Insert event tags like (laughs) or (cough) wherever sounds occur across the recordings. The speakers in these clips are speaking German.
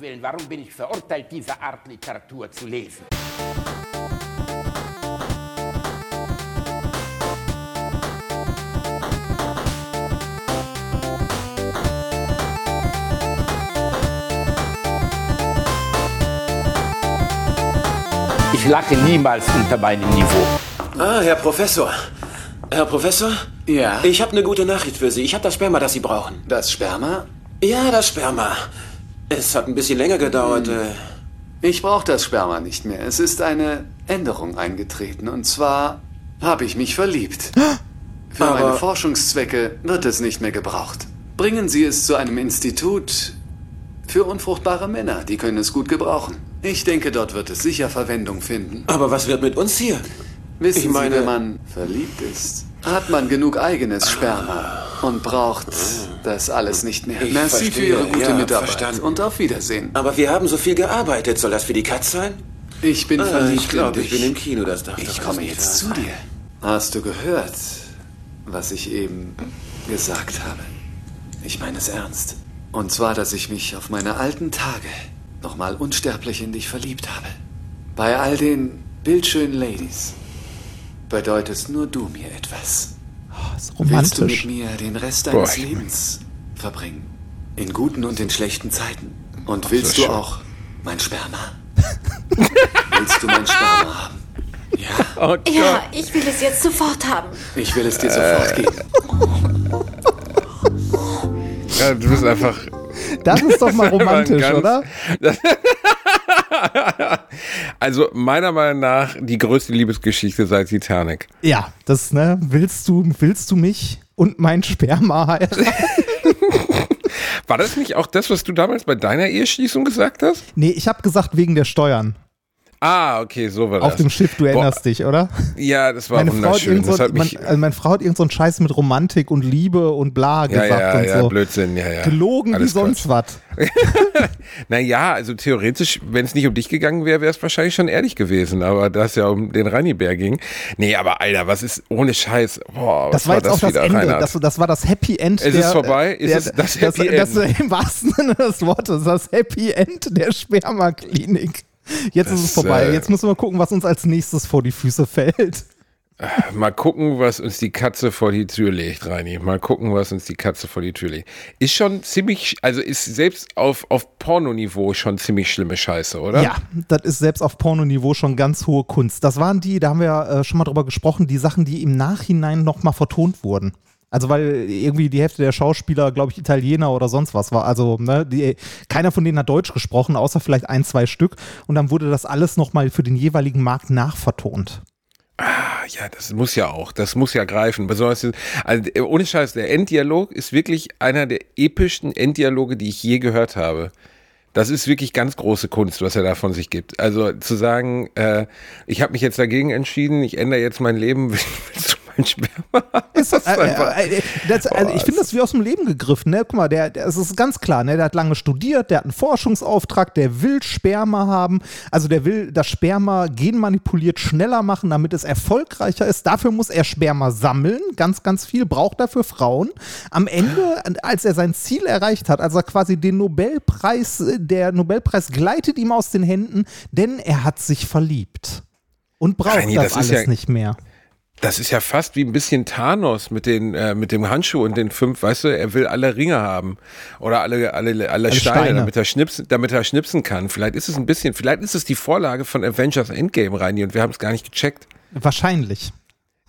Willen, warum bin ich verurteilt, diese Art Literatur zu lesen? Ich lache niemals unter meinem Niveau. Ah, Herr Professor. Herr Professor? Ja? Ich habe eine gute Nachricht für Sie. Ich habe das Sperma, das Sie brauchen. Das Sperma? Ja, das Sperma. Es hat ein bisschen länger gedauert. Hm. äh. Ich brauche das Sperma nicht mehr. Es ist eine Änderung eingetreten. Und zwar habe ich mich verliebt. Für Aber- meine Forschungszwecke wird es nicht mehr gebraucht. Bringen Sie es zu einem Institut für unfruchtbare Männer. Die können es gut gebrauchen. Ich denke, dort wird es sicher Verwendung finden. Aber was wird mit uns hier? Wissen Ich meine- Sie, wenn man verliebt ist, hat man genug eigenes Sperma und braucht das alles nicht mehr. Ich Merci für verstehe. Ihre gute Ja, Mitarbeit verstanden. und auf Wiedersehen. Aber wir haben so viel gearbeitet. Soll das für die Katz sein? Ich bin Ah, verliebt ich glaube, ich bin im Kino. Das darf Ich komme jetzt zu dir. Hast du gehört, was ich eben gesagt habe? Ich meine es ernst. Und zwar, dass ich mich auf meine alten Tage nochmal unsterblich in dich verliebt habe. Bei all den bildschönen Ladies bedeutest nur du mir etwas. Das ist Willst du romantisch. mit mir den Rest Boah, deines ich- Lebens verbringen? In guten und in schlechten Zeiten. Und Ach, willst so du schön. auch mein Sperma? (laughs) willst du mein Sperma haben? Ja, Oh Ja, ich will es jetzt sofort haben. ich will es dir sofort Äh. geben. Ja, du bist einfach. Das ist doch mal (laughs) romantisch, Ganz- oder? (laughs) (laughs) Also meiner Meinung nach die größte Liebesgeschichte seit Titanic. Ja, das, ne? Willst du, willst du mich und mein Sperma heiraten? (laughs) War das nicht auch das, was du damals bei deiner Eheschließung gesagt hast? Nee, ich habe gesagt wegen der Steuern. Ah, okay, so war das. Auf dem Schiff, du erinnerst dich, oder? Ja, das war Meine Frau, hat wunderschön. so, das hat man, also meine Frau hat irgend so einen Scheiß mit Romantik und Liebe und bla ja, gesagt ja, und ja, so. Blödsinn, ja, ja. Gelogen wie Alles sonst was. (laughs) Naja, also theoretisch, wenn es nicht um dich gegangen wäre, wäre es wahrscheinlich schon ehrlich gewesen, aber da es ja um den Reinibär ging. Nee, aber Alter, was ist ohne Scheiß? Boah, Das was war jetzt auch das Ende. Das, das war das Happy End. Es der, ist vorbei? Ist der, es das Happy das, End? Im wahrsten Sinne des Wortes, das Happy End der Spermaklinik. Jetzt ist es Das, vorbei. äh, Jetzt müssen wir gucken, was uns als nächstes vor die Füße fällt. Mal gucken, was uns die Katze vor die Tür legt, Reini. Mal gucken, was uns die Katze vor die Tür legt. Ist schon ziemlich, also ist selbst auf, auf Pornoniveau schon ziemlich schlimme Scheiße, oder? Ja, das ist selbst auf Pornoniveau schon ganz hohe Kunst. Das waren die, da haben wir äh, schon mal drüber gesprochen, die Sachen, die im Nachhinein nochmal vertont wurden. Also weil irgendwie die Hälfte der Schauspieler, glaube ich, Italiener oder sonst was war. Also ne, die, keiner von denen hat Deutsch gesprochen, außer vielleicht ein, zwei Stück. Und dann wurde das alles nochmal für den jeweiligen Markt nachvertont. Ah, ja, das muss ja auch, das muss ja greifen. Besonders, also, ohne Scheiß, der Enddialog ist wirklich einer der epischsten Enddialoge, die ich je gehört habe. Das ist wirklich ganz große Kunst, was er da von sich gibt. Also zu sagen, äh, ich habe mich jetzt dagegen entschieden, ich ändere jetzt mein Leben, (laughs) willst du mein Sperma? (laughs) Ist, Das ist äh, einfach- äh, äh, das, also ich finde das wie aus dem Leben gegriffen. Ne? Guck mal, der, der, es ist ganz klar, ne? der hat lange studiert, der hat einen Forschungsauftrag, der will Sperma haben. Also der will das Sperma genmanipuliert schneller machen, damit es erfolgreicher ist. Dafür muss er Sperma sammeln, ganz, ganz viel, braucht dafür Frauen. Am Ende, als er sein Ziel erreicht hat, als er quasi den Nobelpreis, äh, der Nobelpreis gleitet ihm aus den Händen, denn er hat sich verliebt. Und braucht Reini, das, das alles ja- nicht mehr. Das ist ja fast wie ein bisschen Thanos mit, den, äh, mit dem Handschuh und den fünf, weißt du, er will alle Ringe haben oder alle, alle, alle, Steine, Steine. Damit, er schnipsen, damit er schnipsen kann. Vielleicht ist es ein bisschen, vielleicht ist es die Vorlage von Avengers Endgame, Reini, und wir haben es gar nicht gecheckt. Wahrscheinlich.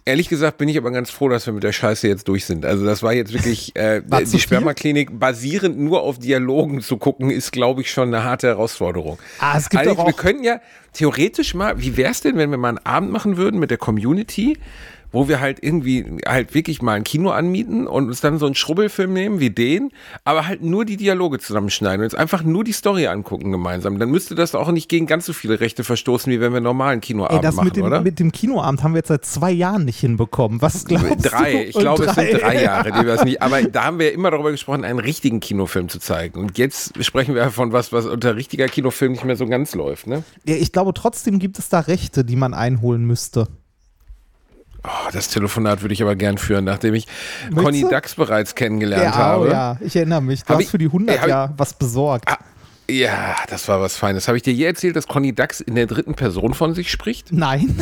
Ehrlich gesagt bin ich aber ganz froh, dass wir mit der Scheiße jetzt durch sind. Also das war jetzt wirklich, äh, (laughs) die? Spermaklinik basierend nur auf Dialogen zu gucken, ist, glaube ich, schon eine harte Herausforderung. Ah, es gibt Eigentlich, doch wir auch- könnten ja theoretisch mal, wie wäre es denn, wenn wir mal einen Abend machen würden mit der Community, wo wir halt irgendwie halt wirklich mal ein Kino anmieten und uns dann so einen Schrubbelfilm nehmen wie den, aber halt nur die Dialoge zusammenschneiden und uns einfach nur die Story angucken gemeinsam. Dann müsste das auch nicht gegen ganz so viele Rechte verstoßen, wie wenn wir einen normalen Kinoabend Ey, das machen, mit dem, oder? mit dem Kinoabend haben wir jetzt seit zwei Jahren nicht hinbekommen. Was glaubst Drei, du? ich glaube, es sind drei Ja. Jahre, die wir es nicht. Aber da haben wir immer darüber gesprochen, einen richtigen Kinofilm zu zeigen. Und jetzt sprechen wir von was, was unter richtiger Kinofilm nicht mehr so ganz läuft, ne? Ja, ich glaube, trotzdem gibt es da Rechte, die man einholen müsste. Oh, das Telefonat würde ich aber gern führen, nachdem ich Willst Conny du? Dax bereits kennengelernt Ja, habe. oh, ja, ich erinnere mich. Du Hab hast ich- für die 100 Ey, hab ich- ja was besorgt. Ja, das war was Feines. Habe ich dir je erzählt, dass Conny Dax in der dritten Person von sich spricht? Nein.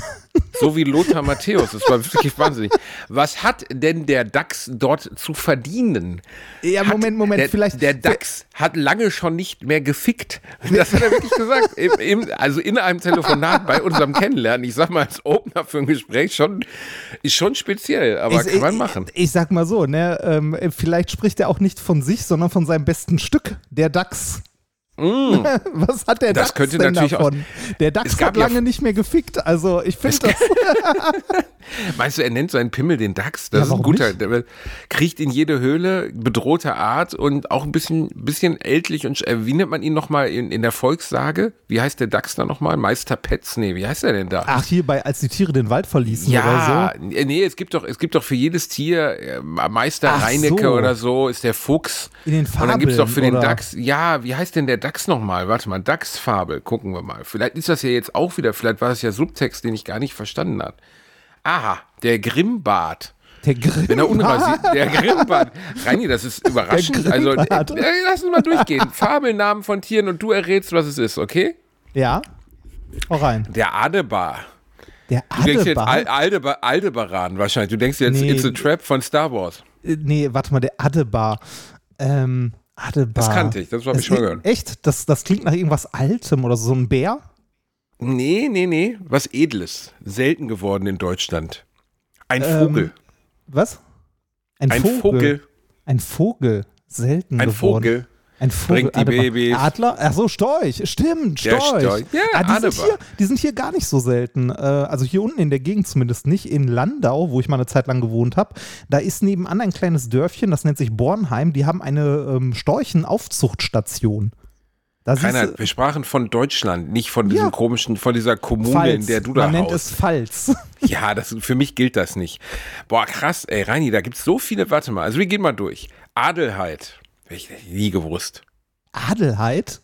So wie Lothar (laughs) Matthäus. Das war wirklich wahnsinnig. Was hat denn der Dax dort zu verdienen? Ja, Hat- Moment, Moment, der, vielleicht. Der Dax hat lange schon nicht mehr gefickt. Das hat er wirklich gesagt. Im, im, also in einem Telefonat bei unserem Kennenlernen. Ich sag mal, als Opener für ein Gespräch schon, ist schon speziell, aber ich, kann man machen. Ich, ich sag mal so, ne, ähm, vielleicht spricht er auch nicht von sich, sondern von seinem besten Stück, der DAX. (laughs) Was hat der Mm. Das DAX könnte denn natürlich auch- davon? der DAX Es gab hat ja- lange nicht mehr gefickt. Also ich finde das. (laughs) Meinst du, er nennt seinen Pimmel den Dachs? Das Ja, ist ein guter. Der kriecht in jede Höhle, bedrohte Art und auch ein bisschen, bisschen ältlich und äh, wie nennt man ihn nochmal in, in der Volkssage? Wie heißt der Dachs da nochmal? Meister Petz? Nee, wie heißt er denn da? Ach, hier bei, als die Tiere den Wald verließen ja, oder äh, nee, es gibt doch, es gibt doch für jedes Tier äh, Meister Ach Reinecke so. oder so, ist der Fuchs. In den Und dann gibt es doch für den Fabeln, oder? Dachs, ja, wie heißt denn der Dachs nochmal? Warte mal, Dachsfabel, gucken wir mal. Vielleicht ist das ja jetzt auch wieder, vielleicht war es ja Subtext, den ich gar nicht verstanden habe. Aha, der Grimmbart. Der Grimm. Wenn er unrasiert, der Grimmbart. Reini, das ist (laughs) überraschend. Also, äh, Grimmbart. äh, lass uns mal durchgehen. (laughs) Fabelnamen von Tieren und du errätst, was es ist, okay? Ja. Auch rein. Der Adebar. Der Du denkst jetzt Adebar. Al Aldebar Aldebaran wahrscheinlich. Du denkst jetzt Nee. It's a Trap von Star Wars. Äh, nee, warte mal, der Adebar. Ähm, Adebar. Das kannte ich, das habe ich schon gehört. Echt? Das, das klingt nach irgendwas Altem oder so. So ein Bär? Nee, nee, nee. Was Edles. Selten geworden in Deutschland. Ein Ähm, Vogel. Was? Ein, Ein Vogel. Vogel. Ein Vogel. Selten Ein geworden. Vogel. Ein Vogel. Bringt die Adebar. Babys. Adler? Ach so, Storch. Stimmt, Der Storch. Storch. Ja, ah, die, sind hier, die sind hier gar nicht so selten. Äh, also hier unten in der Gegend zumindest nicht. In Landau, wo ich mal eine Zeit lang gewohnt habe, da ist nebenan ein kleines Dörfchen, das nennt sich Bornheim. Die haben eine ähm, Storchenaufzuchtstation. Da siehst Keiner, wir sprachen von Deutschland, nicht von diesem Ja. komischen, von dieser Kommune, Pfalz. in der du da Man nennt haust. es Pfalz. (laughs) Ja, das, für mich gilt das nicht. Boah, krass, ey, Reini, da gibt's so viele, warte mal, also wir gehen mal durch. Adelheid, Hab ich nie gewusst. Adelheid?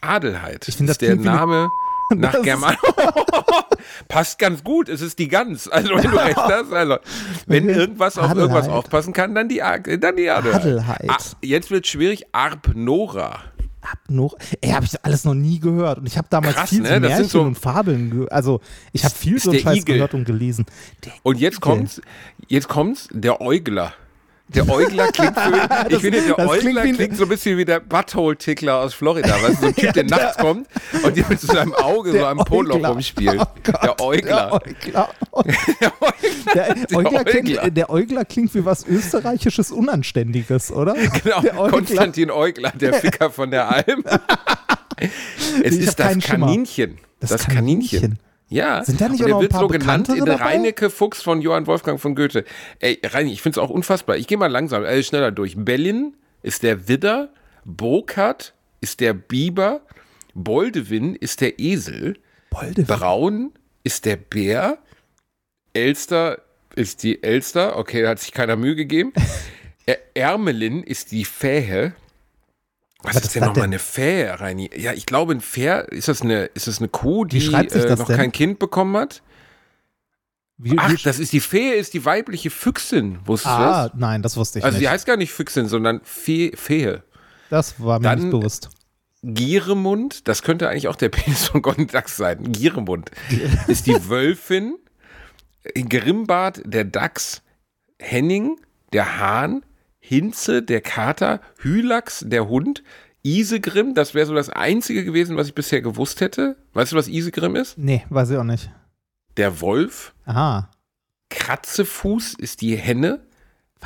Adelheid Ich find, (laughs) das ist der Name nach Das- German. (laughs) Passt ganz gut, es ist die Gans. Also wenn du recht hast, also wenn irgendwas auf irgendwas aufpassen kann, dann die, dann die Adelheid. Adelheid. Ah, jetzt wird schwierig, Arpnora. Hab noch, ey, habe ich alles noch nie gehört. Und ich habe damals Krass, viel ne? sind Märchen so- und Fabeln, also ich habe viel so Scheiß Igel. gehört und gelesen. Der Und jetzt kommt's, jetzt kommt's, der Äugler. Der Äugler klingt (laughs) für, ich finde, der das klingt klingt so ein bisschen wie der Butthole-Tickler aus Florida, weißt du, so ein Typ, der nachts kommt und dir mit so seinem Auge so Der am Äugler. rumspielt. Oh der Äugler. Der Äugler. (laughs) Der Der, Der Äugler klingt, der wie was Österreichisches Unanständiges, oder? Genau, Der. Konstantin Äugler, der (laughs) Ficker von der Alm. es Ich ist das. Kaninchen. Das, Das Kaninchen. Kaninchen. Ja, Sind da nicht und auch der wird so genannt in dabei? Reinecke Fuchs von Johann Wolfgang von Goethe. Ey, Reini, ich finde es auch unfassbar. Ich gehe mal langsam, äh, schneller durch. Bellin ist der Widder, Burkhardt ist der Biber, Boldewin ist der Esel, Bolde. Braun ist der Bär, Elster ist die Elster, okay, da hat sich keiner Mühe gegeben. (laughs) Ä- Ermelin ist die Fähe. Was, ist ist denn nochmal eine Fähe, Reini? Ja, ich glaube, ein Fähr, ist das eine, ist das eine Kuh, die äh, noch denn? kein Kind bekommen hat? Wie, Ach, wie, das ist die Fee, ist die weibliche Füchsin. Wusstest du ah, das? nein, das wusste ich Also, die nicht. heißt gar nicht Füchsin, sondern Fee, Fehe. Das war mir dann- nicht bewusst. Gieremund, das könnte eigentlich auch der (laughs) Penis von Dachs sein. Gieremund (laughs) ist die Wölfin, Grimbart der Dachs, Henning der Hahn, Hinze der Kater, Hylax der Hund, Isegrim, das wäre so das Einzige gewesen, was ich bisher gewusst hätte. Weißt du, was Isegrim ist? Nee, weiß ich auch nicht. Der Wolf, Aha. Kratzefuß ist die Henne,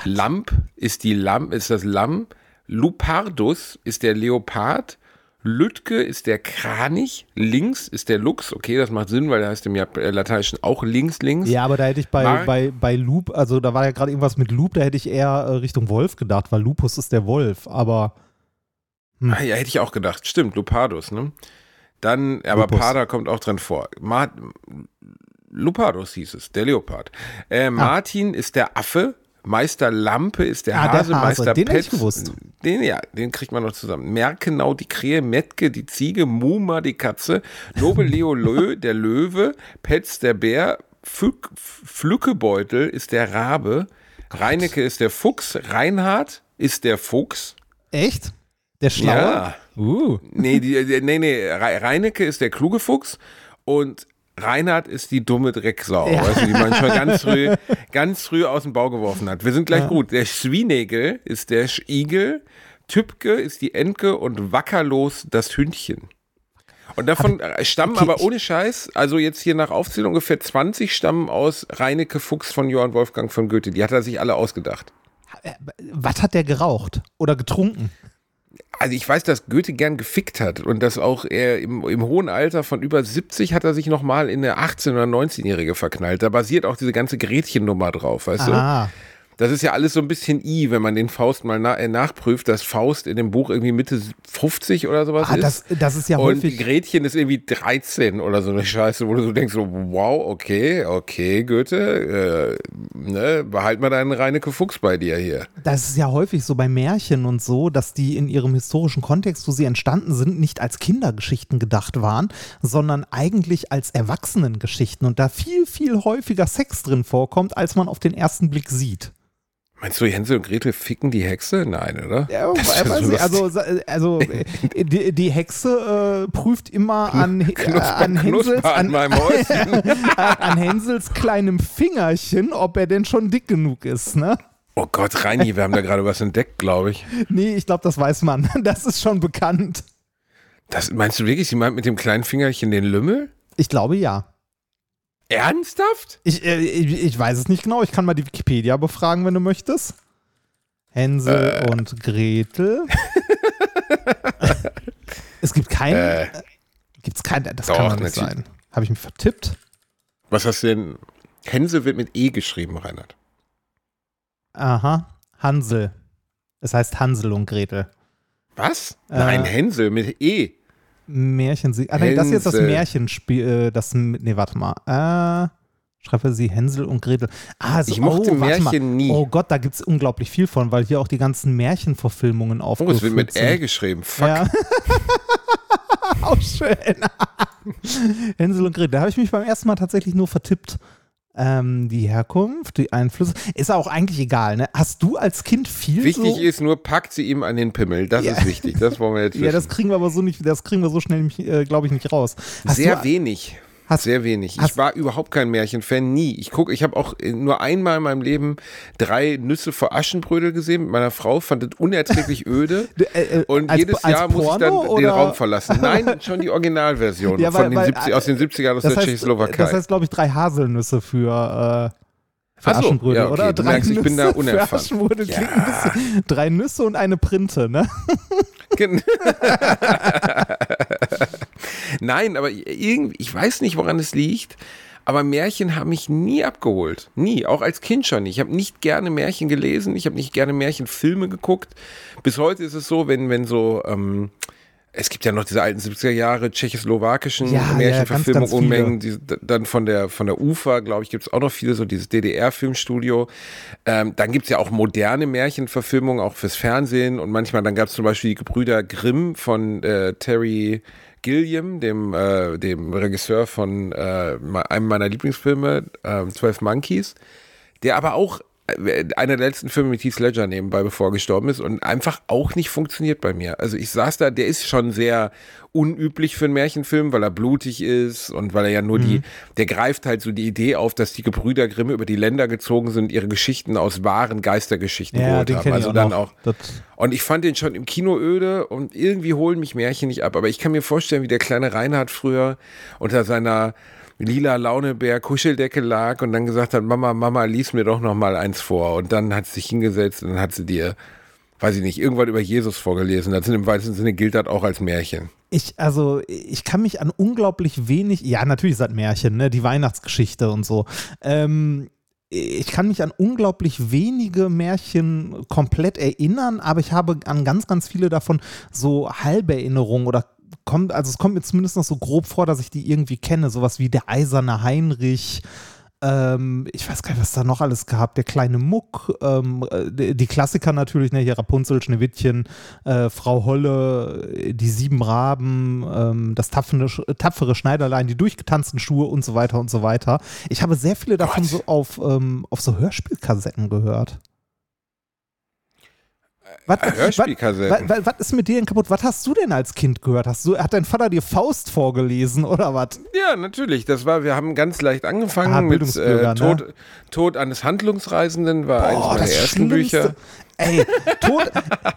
Lamp ist die Lamm, ist das Lamm, Lupardus ist der Leopard, Lütke ist der Kranich, Links ist der Luchs, okay, das macht Sinn, weil der heißt im äh, Lateinischen auch links, links. Ja, aber da hätte ich bei, Mark- bei, bei Loop, also da war ja gerade irgendwas mit Loop, da hätte ich eher äh, Richtung Wolf gedacht, weil Lupus ist der Wolf, aber Ah, ja, hätte ich auch gedacht, stimmt, Lupardus, ne? Dann, aber Lupus. Parda kommt auch dran vor. Ma Lupardus hieß es, der Leopard. Ah. Äh, Martin ist der Affe, Meister Lampe ist der Ah, der Hase, Hase, Meister den gewusst. Den, ja, den kriegt man noch zusammen. Merkenau, die Krähe, Metke, die Ziege, Muma, die Katze, Nobel Leo (laughs) Lö, der Löwe, Petz, der Bär, Fück, Flückebeutel ist der Rabe, Reinecke ist der Fuchs, Reinhard ist der Fuchs. echt? Der Schlaue? Ja, Uh. Nee, die, die, nee, nee, Reinecke ist der kluge Fuchs und Reinhard ist die dumme Drecksau, ja. weißt du, die man schon (laughs) ganz früh, ganz früh aus dem Bau geworfen hat. Wir sind gleich ja. gut. Der Schwienegel ist der Igel, Tübke ist die Enke und Wackerlos das Hündchen. Und davon aber, stammen okay, aber ohne Scheiß, also jetzt hier nach Aufzählung ungefähr 20 stammen aus Reinecke Fuchs von Johann Wolfgang von Goethe. Die hat er sich alle ausgedacht. Äh, was hat der geraucht oder getrunken? Also ich weiß, dass Goethe gern gefickt hat und dass auch er im, im hohen Alter von über 70 hat er sich nochmal in eine 18- oder 19-Jährige verknallt. Da basiert auch diese ganze Gretchen-Nummer drauf, weißt ah. du? Das ist ja alles so ein bisschen I, wenn man den Faust mal na, äh, nachprüft, dass Faust in dem Buch irgendwie Mitte 50 oder sowas ah, ist. Das, das ist ja und häufig. Gretchen ist irgendwie 13 oder so eine Scheiße, wo du so denkst, so, wow, okay, okay, Goethe, äh, ne, behalt mal deinen Reinecke Fuchs bei dir hier. Das ist ja häufig so bei Märchen und so, dass die in ihrem historischen Kontext, wo sie entstanden sind, nicht als Kindergeschichten gedacht waren, sondern eigentlich als Erwachsenengeschichten und da viel, viel häufiger Sex drin vorkommt, als man auf den ersten Blick sieht. Meinst du, Hänsel und Gretel ficken die Hexe? Nein, oder? Ja, so also, also (laughs) die, die Hexe äh, prüft immer an, äh, an, Hänsels, an, (laughs) an, Hänsels kleinem Fingerchen, ob er denn schon dick genug ist, ne? Oh Gott, Reini, wir haben da gerade was entdeckt, glaube ich. Nee, ich glaube, das weiß man. (laughs) Das ist schon bekannt. Das, meinst du wirklich, sie meint mit dem kleinen Fingerchen den Lümmel? Ich glaube ja. Ernsthaft? Ich, äh, ich, ich, weiß es nicht genau. Ich kann mal die Wikipedia befragen, wenn du möchtest. Hänsel äh. und Gretel. (laughs) es gibt keinen. Äh. Gibt's keinen. Das Doch, kann man nicht sein. Habe ich mich vertippt? Was hast du denn? Hänsel wird mit E geschrieben, Reinhard. Aha. Hansel. Es heißt Hansel und Gretel. Was? Nein, äh, Hänsel mit E. Märchen. Ah, nee, das ist jetzt das Märchenspiel. Äh, das, nee, warte mal. Äh, schreibe sie Hänsel und Gretel. Ah, so, ich mochte oh, Märchen nie. Oh Gott, da gibt es unglaublich viel von, weil hier auch die ganzen Märchenverfilmungen aufgeführt sind. Oh, es wird mit Ä geschrieben. Fuck. Ja. (laughs) auch schön. (laughs) Hänsel und Gretel. Da habe ich mich beim ersten Mal tatsächlich nur vertippt. Ähm, die Herkunft, die Einflüsse, ist auch eigentlich egal. Ne? Hast du als Kind viel Wichtig so ist nur, packt sie ihm an den Pimmel. Das ja. ist wichtig. Das wollen wir jetzt wissen. (laughs) Ja, das kriegen wir aber so nicht, das kriegen wir so schnell, äh, glaube ich, nicht raus. Hast Sehr wenig. Hast, Sehr wenig. Ich war überhaupt kein Märchenfan, nie. Ich gucke, ich habe auch nur einmal in meinem Leben drei Nüsse vor Aschenbrödel gesehen mit meiner Frau, fand es unerträglich (laughs) öde. äh, äh, und als, jedes als Jahr Porno, muss ich dann oder? den Raum verlassen. Nein, (laughs) schon die Originalversion ja, weil, von den weil, 70, aus den 70ern aus der heißt, Tschechoslowakei. Das heißt, glaube ich, drei Haselnüsse für. Äh für so, Aschenbrödel, ja, okay. oder? Drei merkst, Nüsse ich bin da unerfahren. Für ja. bisschen, drei Nüsse und eine Printe, ne? (laughs) Nein, aber irgendwie, ich weiß nicht, woran es liegt. Aber Märchen haben mich nie abgeholt. Nie. Auch als Kind schon nicht. Ich habe nicht gerne Märchen gelesen. Ich habe nicht gerne Märchenfilme geguckt. Bis heute ist es so, wenn, wenn so, ähm, es gibt ja noch diese alten 70er Jahre tschechoslowakischen ja, Märchenverfilmungen, ja, Unmengen, die, dann von der, von der UFA, glaube ich, gibt es auch noch viele, so dieses DDR-Filmstudio. Ähm, dann gibt es ja auch moderne Märchenverfilmungen, auch fürs Fernsehen und manchmal, dann gab es zum Beispiel die Gebrüder Grimm von äh, Terry Gilliam, dem, äh, dem Regisseur von äh, einem meiner Lieblingsfilme, äh, 12 Monkeys, der aber auch einer der letzten Filme mit Heath Ledger nebenbei, bevor er gestorben ist und einfach auch nicht funktioniert bei mir. Also ich saß da, der ist schon sehr unüblich für einen Märchenfilm, weil er blutig ist und weil er ja nur mhm. die, der greift halt so die Idee auf, dass die Gebrüder Grimm über die Länder gezogen sind, ihre Geschichten aus wahren Geistergeschichten ja, geholt haben. Also auch dann auch. und ich fand den schon im Kino öde und irgendwie holen mich Märchen nicht ab. Aber ich kann mir vorstellen, wie der kleine Reinhard früher unter seiner lila Launebär Kuscheldecke lag und dann gesagt hat, Mama, Mama, lies mir doch noch mal eins vor. Und dann hat sie sich hingesetzt und dann hat sie dir, weiß ich nicht, irgendwann über Jesus vorgelesen. Das sind im weitesten Sinne gilt das auch als Märchen. Ich, also, ich kann mich an unglaublich wenig, ja, natürlich ist das Märchen, ne, die Weihnachtsgeschichte und so. Ähm, ich kann mich an unglaublich wenige Märchen komplett erinnern, aber ich habe an ganz, ganz viele davon so Halberinnerungen oder kommt, also es kommt mir zumindest noch so grob vor, dass ich die irgendwie kenne. Sowas wie der eiserne Heinrich. Ähm, ich weiß gar nicht, was da noch alles gab. Der kleine Muck, ähm, die, die, Klassiker natürlich, ne, hier Rapunzel, Schneewittchen, äh, Frau Holle, die sieben Raben, ähm, das tapfere, tapfere Schneiderlein, die durchgetanzten Schuhe und so weiter und so weiter. Ich habe sehr viele davon Gott. so auf, ähm, auf so Hörspielkassetten gehört. Was, Hörspielkassetten. Was, was, was ist mit dir denn kaputt? Was hast du denn als Kind gehört? Hast du, hat dein Vater dir Faust vorgelesen oder was? Ja, natürlich. Das war, wir haben ganz leicht angefangen Ah, mit äh, Tod, Tod eines Handlungsreisenden, war eines meiner ersten. Bücher. Ey, Tod,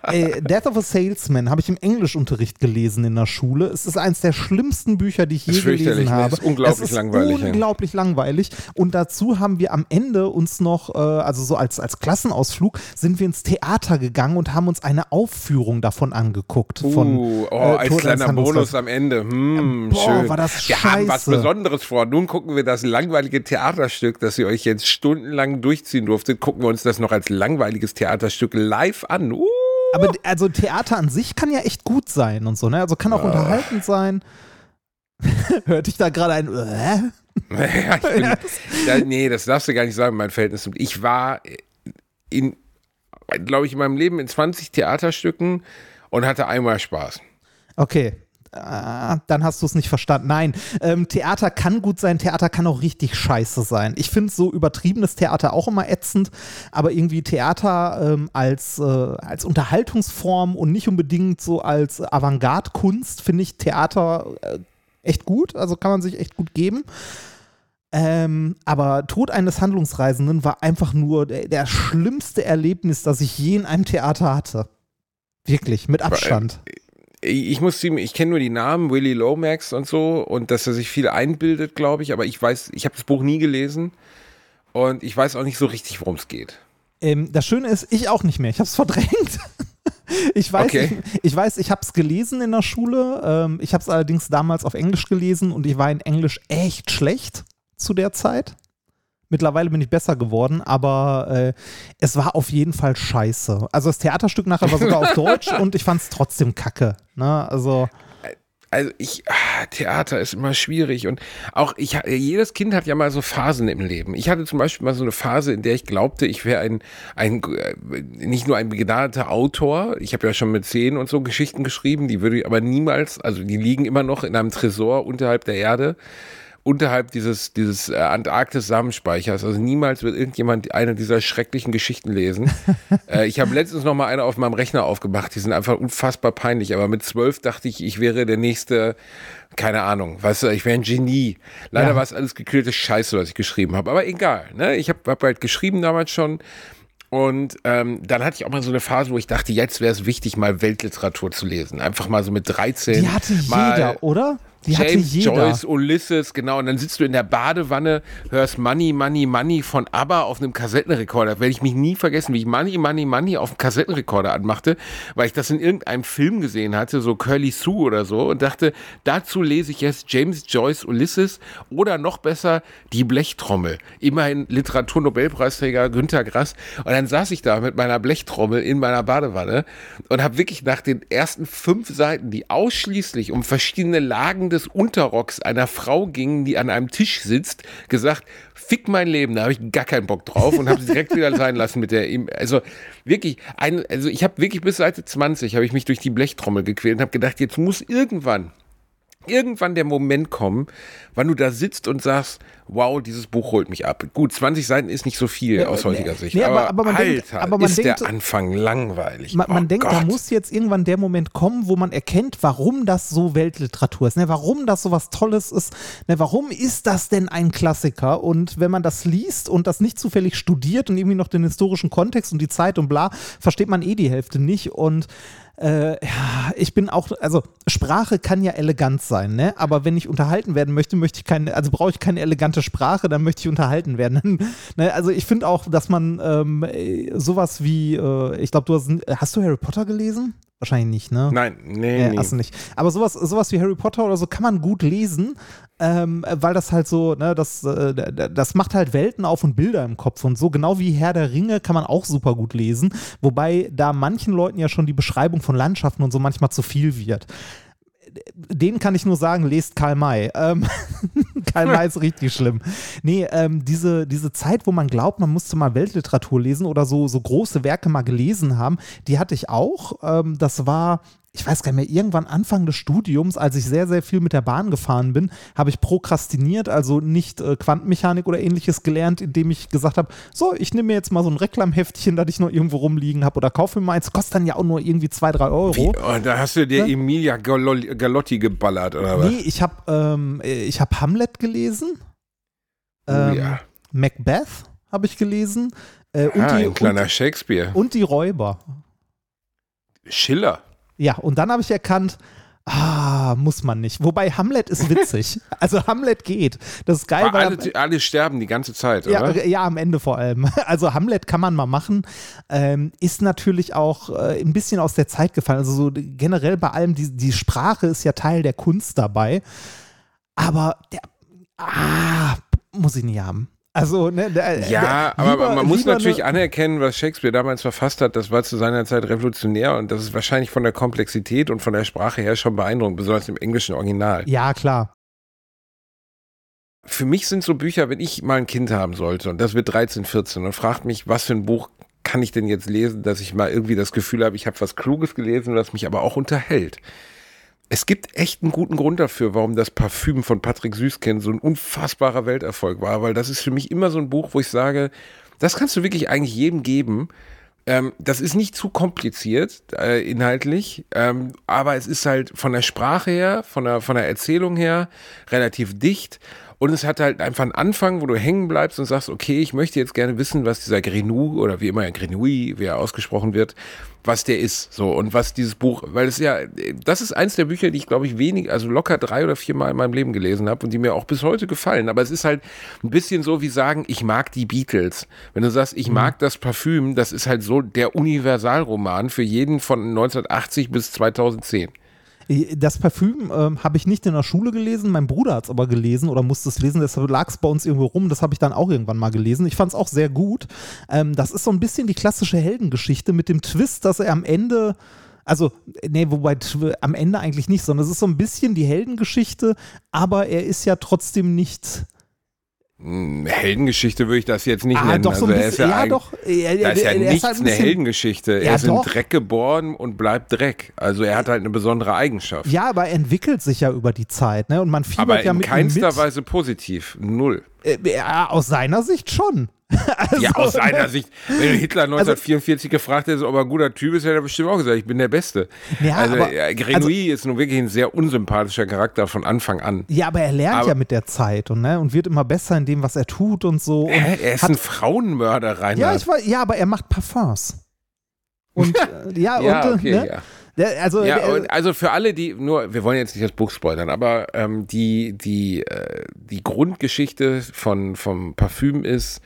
ey, Death of a Salesman habe ich im Englischunterricht gelesen in der Schule. Es ist eines der schlimmsten Bücher, die ich je gelesen ne? habe. Ist unglaublich es ist langweilig, ja. Unglaublich langweilig. Und dazu haben wir am Ende uns noch, äh, also so als, als Klassenausflug, sind wir ins Theater gegangen und haben uns eine Aufführung davon angeguckt. Von, uh, oh, äh, als Tod kleiner Bonus am Ende. Hm, Boah, schön. war das wir haben was scheiße. Besonderes vor. Nun gucken wir das langweilige Theaterstück, das ihr euch jetzt stundenlang durchziehen durftet. Gucken wir uns das noch als langweiliges Theaterstück live an. Uh. Aber also Theater an sich kann ja echt gut sein und so, ne? Also kann auch unterhaltend sein. (laughs) Hörte ich da gerade ein äh? (laughs) Ja, bin, (laughs) ja, nee, das darfst du gar nicht sagen, mein Verhältnis. Ich war in, glaube ich, in meinem Leben in 20 Theaterstücken und hatte einmal Spaß. Okay. Ah, dann hast du es nicht verstanden. Nein, ähm, Theater kann gut sein, Theater kann auch richtig scheiße sein. Ich finde so übertriebenes Theater auch immer ätzend, aber irgendwie Theater ähm, als, äh, als Unterhaltungsform und nicht unbedingt so als Avantgarde-Kunst finde ich Theater äh, echt gut, also kann man sich echt gut geben. Ähm, aber Tod eines Handlungsreisenden war einfach nur der, der schlimmste Erlebnis, das ich je in einem Theater hatte. Wirklich, mit Abstand. Ich muss ziemlich, ich kenne nur die Namen, Willy Lomax und so und dass er sich viel einbildet, glaube ich, aber ich weiß, ich habe das Buch nie gelesen und ich weiß auch nicht so richtig, worum es geht. Ähm, das Schöne ist, ich auch nicht mehr. Ich habe es verdrängt. (laughs) Ich weiß, Okay. ich, ich weiß, ich habe es gelesen in der Schule. Ähm, ich habe es allerdings damals auf Englisch gelesen und ich war in Englisch echt schlecht zu der Zeit. Mittlerweile bin ich besser geworden, aber äh, es war auf jeden Fall scheiße. Also das Theaterstück nachher war sogar auf (laughs) Deutsch und ich fand es trotzdem kacke. Ne? Also Also ich, ah, Theater ist immer schwierig und auch ich, jedes Kind hat ja mal so Phasen im Leben. Ich hatte zum Beispiel mal so eine Phase, in der ich glaubte, ich wäre ein, ein, äh, nicht nur ein begnadeter Autor. Ich habe ja schon mit zehn und so Geschichten geschrieben, die würde ich aber niemals, also die liegen immer noch in einem Tresor unterhalb der Erde. Unterhalb dieses, dieses äh, Antarktis-Samenspeichers. Also niemals wird irgendjemand eine dieser schrecklichen Geschichten lesen. (laughs) äh, ich habe letztens noch mal eine auf meinem Rechner aufgemacht. Die sind einfach unfassbar peinlich. Aber mit zwölf dachte ich, ich wäre der nächste, keine Ahnung, weißt du, ich wäre ein Genie. Leider Ja. war es alles gekühlte Scheiße, was ich geschrieben habe. Aber egal. Ne? Ich habe hab halt geschrieben damals schon. Und ähm, dann hatte ich auch mal so eine Phase, wo ich dachte, jetzt wäre es wichtig, mal Weltliteratur zu lesen. Einfach mal so mit 13. die hatte mal jeder, oder? Die James. Joyce, Ulysses, genau. Und dann sitzt du in der Badewanne, hörst Money, Money, Money von ABBA auf einem Kassettenrekorder. Werde ich mich nie vergessen, wie ich Money, Money, Money auf dem Kassettenrekorder anmachte, weil ich das in irgendeinem Film gesehen hatte, so Curly Sue oder so, und dachte, dazu lese ich jetzt James Joyce, Ulysses oder noch besser die Blechtrommel. Immerhin Literaturnobelpreisträger Günter Grass. Und dann saß ich da mit meiner Blechtrommel in meiner Badewanne und habe wirklich nach den ersten fünf Seiten, die ausschließlich um verschiedene Lagen des Unterrocks einer Frau gingen, die an einem Tisch sitzt, gesagt, fick mein Leben, da habe ich gar keinen Bock drauf und habe sie direkt wieder (laughs) sein lassen mit der, also wirklich, ein, also ich habe wirklich bis Seite 20 habe ich mich durch die Blechtrommel gequält und habe gedacht, jetzt muss irgendwann irgendwann der Moment kommen, wann du da sitzt und sagst, wow, dieses Buch holt mich ab. Gut, 20 Seiten ist nicht so viel Ja, aus nee, heutiger Sicht, nee, aber- aber, man Alter, denkt- aber man ist denkt- der Anfang langweilig. Man, man Oh denkt, da Gott. muss jetzt irgendwann der Moment kommen, wo man erkennt, warum das so Weltliteratur ist, ne? warum das so was Tolles ist, ne? warum ist das denn ein Klassiker? Und wenn man das liest und das nicht zufällig studiert und irgendwie noch den historischen Kontext und die Zeit und bla, versteht man eh die Hälfte nicht. Und äh, ja, ich bin auch, also Sprache kann ja elegant sein, ne? Aber wenn ich unterhalten werden möchte, möchte ich keine, also brauche ich keine elegante Sprache, dann möchte ich unterhalten werden. (laughs) ne? Also ich finde auch, dass man ähm, äh, sowas wie, äh, ich glaube, du hast, hast du Harry Potter gelesen? Wahrscheinlich nicht, ne? Nein, nee, Ja, nee. hast du nicht. Aber sowas, sowas wie Harry Potter oder so kann man gut lesen, ähm, weil das halt so, ne, das, äh, das macht halt Welten auf und Bilder im Kopf und so. Genau wie Herr der Ringe kann man auch super gut lesen, wobei da manchen Leuten ja schon die Beschreibung von Landschaften und so manchmal zu viel wird. Den kann ich nur sagen, lest Karl May. Ähm, (laughs) Karl May ist richtig schlimm. Nee, ähm, diese, diese Zeit, wo man glaubt, man musste mal Weltliteratur lesen oder so, so große Werke mal gelesen haben, die hatte ich auch. Ähm, das war ich weiß gar nicht mehr, irgendwann Anfang des Studiums, als ich sehr, sehr viel mit der Bahn gefahren bin, habe ich prokrastiniert, also nicht äh, Quantenmechanik oder ähnliches gelernt, indem ich gesagt habe, so, ich nehme mir jetzt mal so ein Reklamheftchen, das ich noch irgendwo rumliegen habe oder kaufe mir mal eins, kostet dann ja auch nur irgendwie zwei, drei Euro. Wie, oh, da hast du dir Ja. Emilia Gallo- Galotti geballert, oder was? Nee, ich habe ähm, äh, ich hab Hamlet gelesen. Oh, Ähm, ja. Macbeth habe ich gelesen. Äh, und, ah, die, ein kleiner und, Shakespeare. und die Räuber. Schiller. Ja, und dann habe ich erkannt, ah, muss man nicht. Wobei Hamlet ist witzig. (laughs) also Hamlet geht. Das ist geil, weil alle, alle sterben die ganze Zeit, ja, oder? ja, am Ende vor allem. (laughs) Also Hamlet kann man mal machen. Ähm, ist natürlich auch äh, ein bisschen aus der Zeit gefallen. Also so generell bei allem, die, die Sprache ist ja Teil der Kunst dabei. Aber der, ah, muss ich nie haben. Also, ne, der, Ja, der, aber lieber- man muss natürlich ne, anerkennen, was Shakespeare damals verfasst hat, das war zu seiner Zeit revolutionär und das ist wahrscheinlich von der Komplexität und von der Sprache her schon beeindruckend, besonders im englischen Original. Ja, klar. Für mich sind so Bücher, wenn ich mal ein Kind haben sollte und das wird 13, 14 und fragt mich, was für ein Buch kann ich denn jetzt lesen, dass ich mal irgendwie das Gefühl habe, ich habe was Kluges gelesen, was mich aber auch unterhält. Es gibt echt einen guten Grund dafür, warum das Parfüm von Patrick Süßkind so ein unfassbarer Welterfolg war, weil das ist für mich immer so ein Buch, wo ich sage, das kannst du wirklich eigentlich jedem geben. Ähm, das ist nicht zu kompliziert äh, inhaltlich, ähm, aber es ist halt von der Sprache her, von der, von der Erzählung her relativ dicht. Und es hat halt einfach einen Anfang, wo du hängen bleibst und sagst, okay, ich möchte jetzt gerne wissen, was dieser Grenou oder wie immer er Grenouille, wie er ausgesprochen wird, was der ist, so und was dieses Buch, weil es ja, das ist eins der Bücher, die ich glaube ich wenig, also locker drei oder vier Mal in meinem Leben gelesen habe und die mir auch bis heute gefallen. Aber es ist halt ein bisschen so wie sagen, ich mag die Beatles. Wenn du sagst, ich mag das Parfüm, das ist halt so der Universalroman für jeden von 1980 bis 2010. Das Parfüm ähm, habe ich nicht in der Schule gelesen, mein Bruder hat es aber gelesen oder musste es lesen, deshalb lag es bei uns irgendwo rum, das habe ich dann auch irgendwann mal gelesen. Ich fand es auch sehr gut. Ähm, das ist so ein bisschen die klassische Heldengeschichte mit dem Twist, dass er am Ende, also, nee, wobei am Ende eigentlich nicht, sondern es ist so ein bisschen die Heldengeschichte, aber er ist ja trotzdem nicht. Hm, Heldengeschichte würde ich das jetzt nicht Ah, nennen. doch so also er ist ja, Ja, ein- doch. Er, Da ist ja nichts halt ein eine Heldengeschichte. Ja, er ist in doch. Dreck geboren und bleibt Dreck. Also er hat halt eine besondere Eigenschaft. Ja, aber er entwickelt sich ja über die Zeit, ne? Und man fiebert aber ja in mit keinster mit. Weise positiv. Null. Äh, ja, aus seiner Sicht schon. (laughs) Also, Ja, aus seiner Sicht. Wenn Hitler Also 1944 gefragt hättest, ob er ein guter Typ ist, hätte er bestimmt auch gesagt, ich bin der Beste. Ja, also aber- Grenouille ist nun wirklich ein sehr unsympathischer Charakter von Anfang an. Ja, aber er lernt Aber- ja mit der Zeit und, ne, und wird immer besser in dem, was er tut und so. Und Hä? Er ist hat, ein Frauenmörder, Reinhard. ja, ich war, ja, aber er macht Parfums. Und (laughs) äh, ja, ja, und äh, okay, ne? ja. Der, also Ja, der, also für alle, die nur, wir wollen jetzt nicht das Buch spoilern, aber ähm, die, die, äh, die Grundgeschichte von, vom Parfüm ist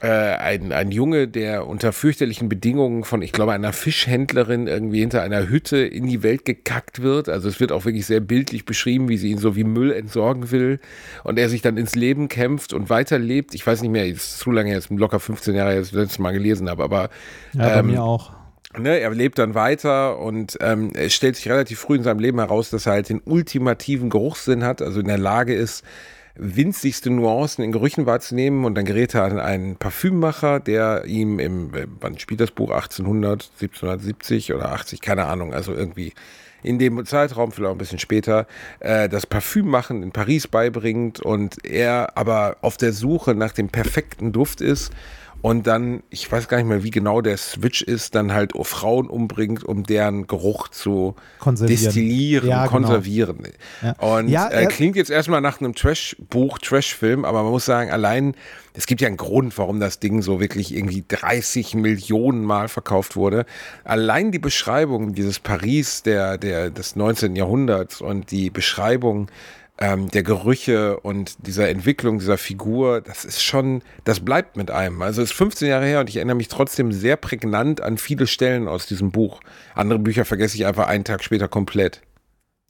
äh, ein, ein Junge, der unter fürchterlichen Bedingungen von, ich glaube, einer Fischhändlerin irgendwie hinter einer Hütte in die Welt gekackt wird. Also es wird auch wirklich sehr bildlich beschrieben, wie sie ihn so wie Müll entsorgen will und er sich dann ins Leben kämpft und weiterlebt. Ich weiß nicht mehr, ist zu lange jetzt, locker 15 Jahre jetzt, letztes Mal gelesen habe, aber ja, bei ähm, mir auch. Ne, er lebt dann weiter und ähm, es stellt sich relativ früh in seinem Leben heraus, dass er halt den ultimativen Geruchssinn hat, also in der Lage ist, winzigste Nuancen in Gerüchen wahrzunehmen. Und dann gerät er an einen Parfümmacher, der ihm im, äh, wann spielt das Buch, 1800, 1770 oder 80, keine Ahnung, also irgendwie in dem Zeitraum, vielleicht auch ein bisschen später, äh, das Parfümmachen in Paris beibringt und er aber auf der Suche nach dem perfekten Duft ist und dann, ich weiß gar nicht mehr, wie genau der Switch ist, dann halt Frauen umbringt, um deren Geruch zu Konservieren. destillieren, Ja, genau. konservieren. Ja. Und Ja, äh, er- klingt jetzt erstmal nach einem Trash-Buch, Trash-Film, aber man muss sagen, allein, es gibt ja einen Grund, warum das Ding so wirklich irgendwie 30 Millionen Mal verkauft wurde. Allein die Beschreibung dieses Paris der, der, des 19. Jahrhunderts und die Beschreibung ähm, der Gerüche und dieser Entwicklung dieser Figur, das ist schon, das bleibt mit einem. Also es ist 15 Jahre her und ich erinnere mich trotzdem sehr prägnant an viele Stellen aus diesem Buch. Andere Bücher vergesse ich einfach einen Tag später komplett.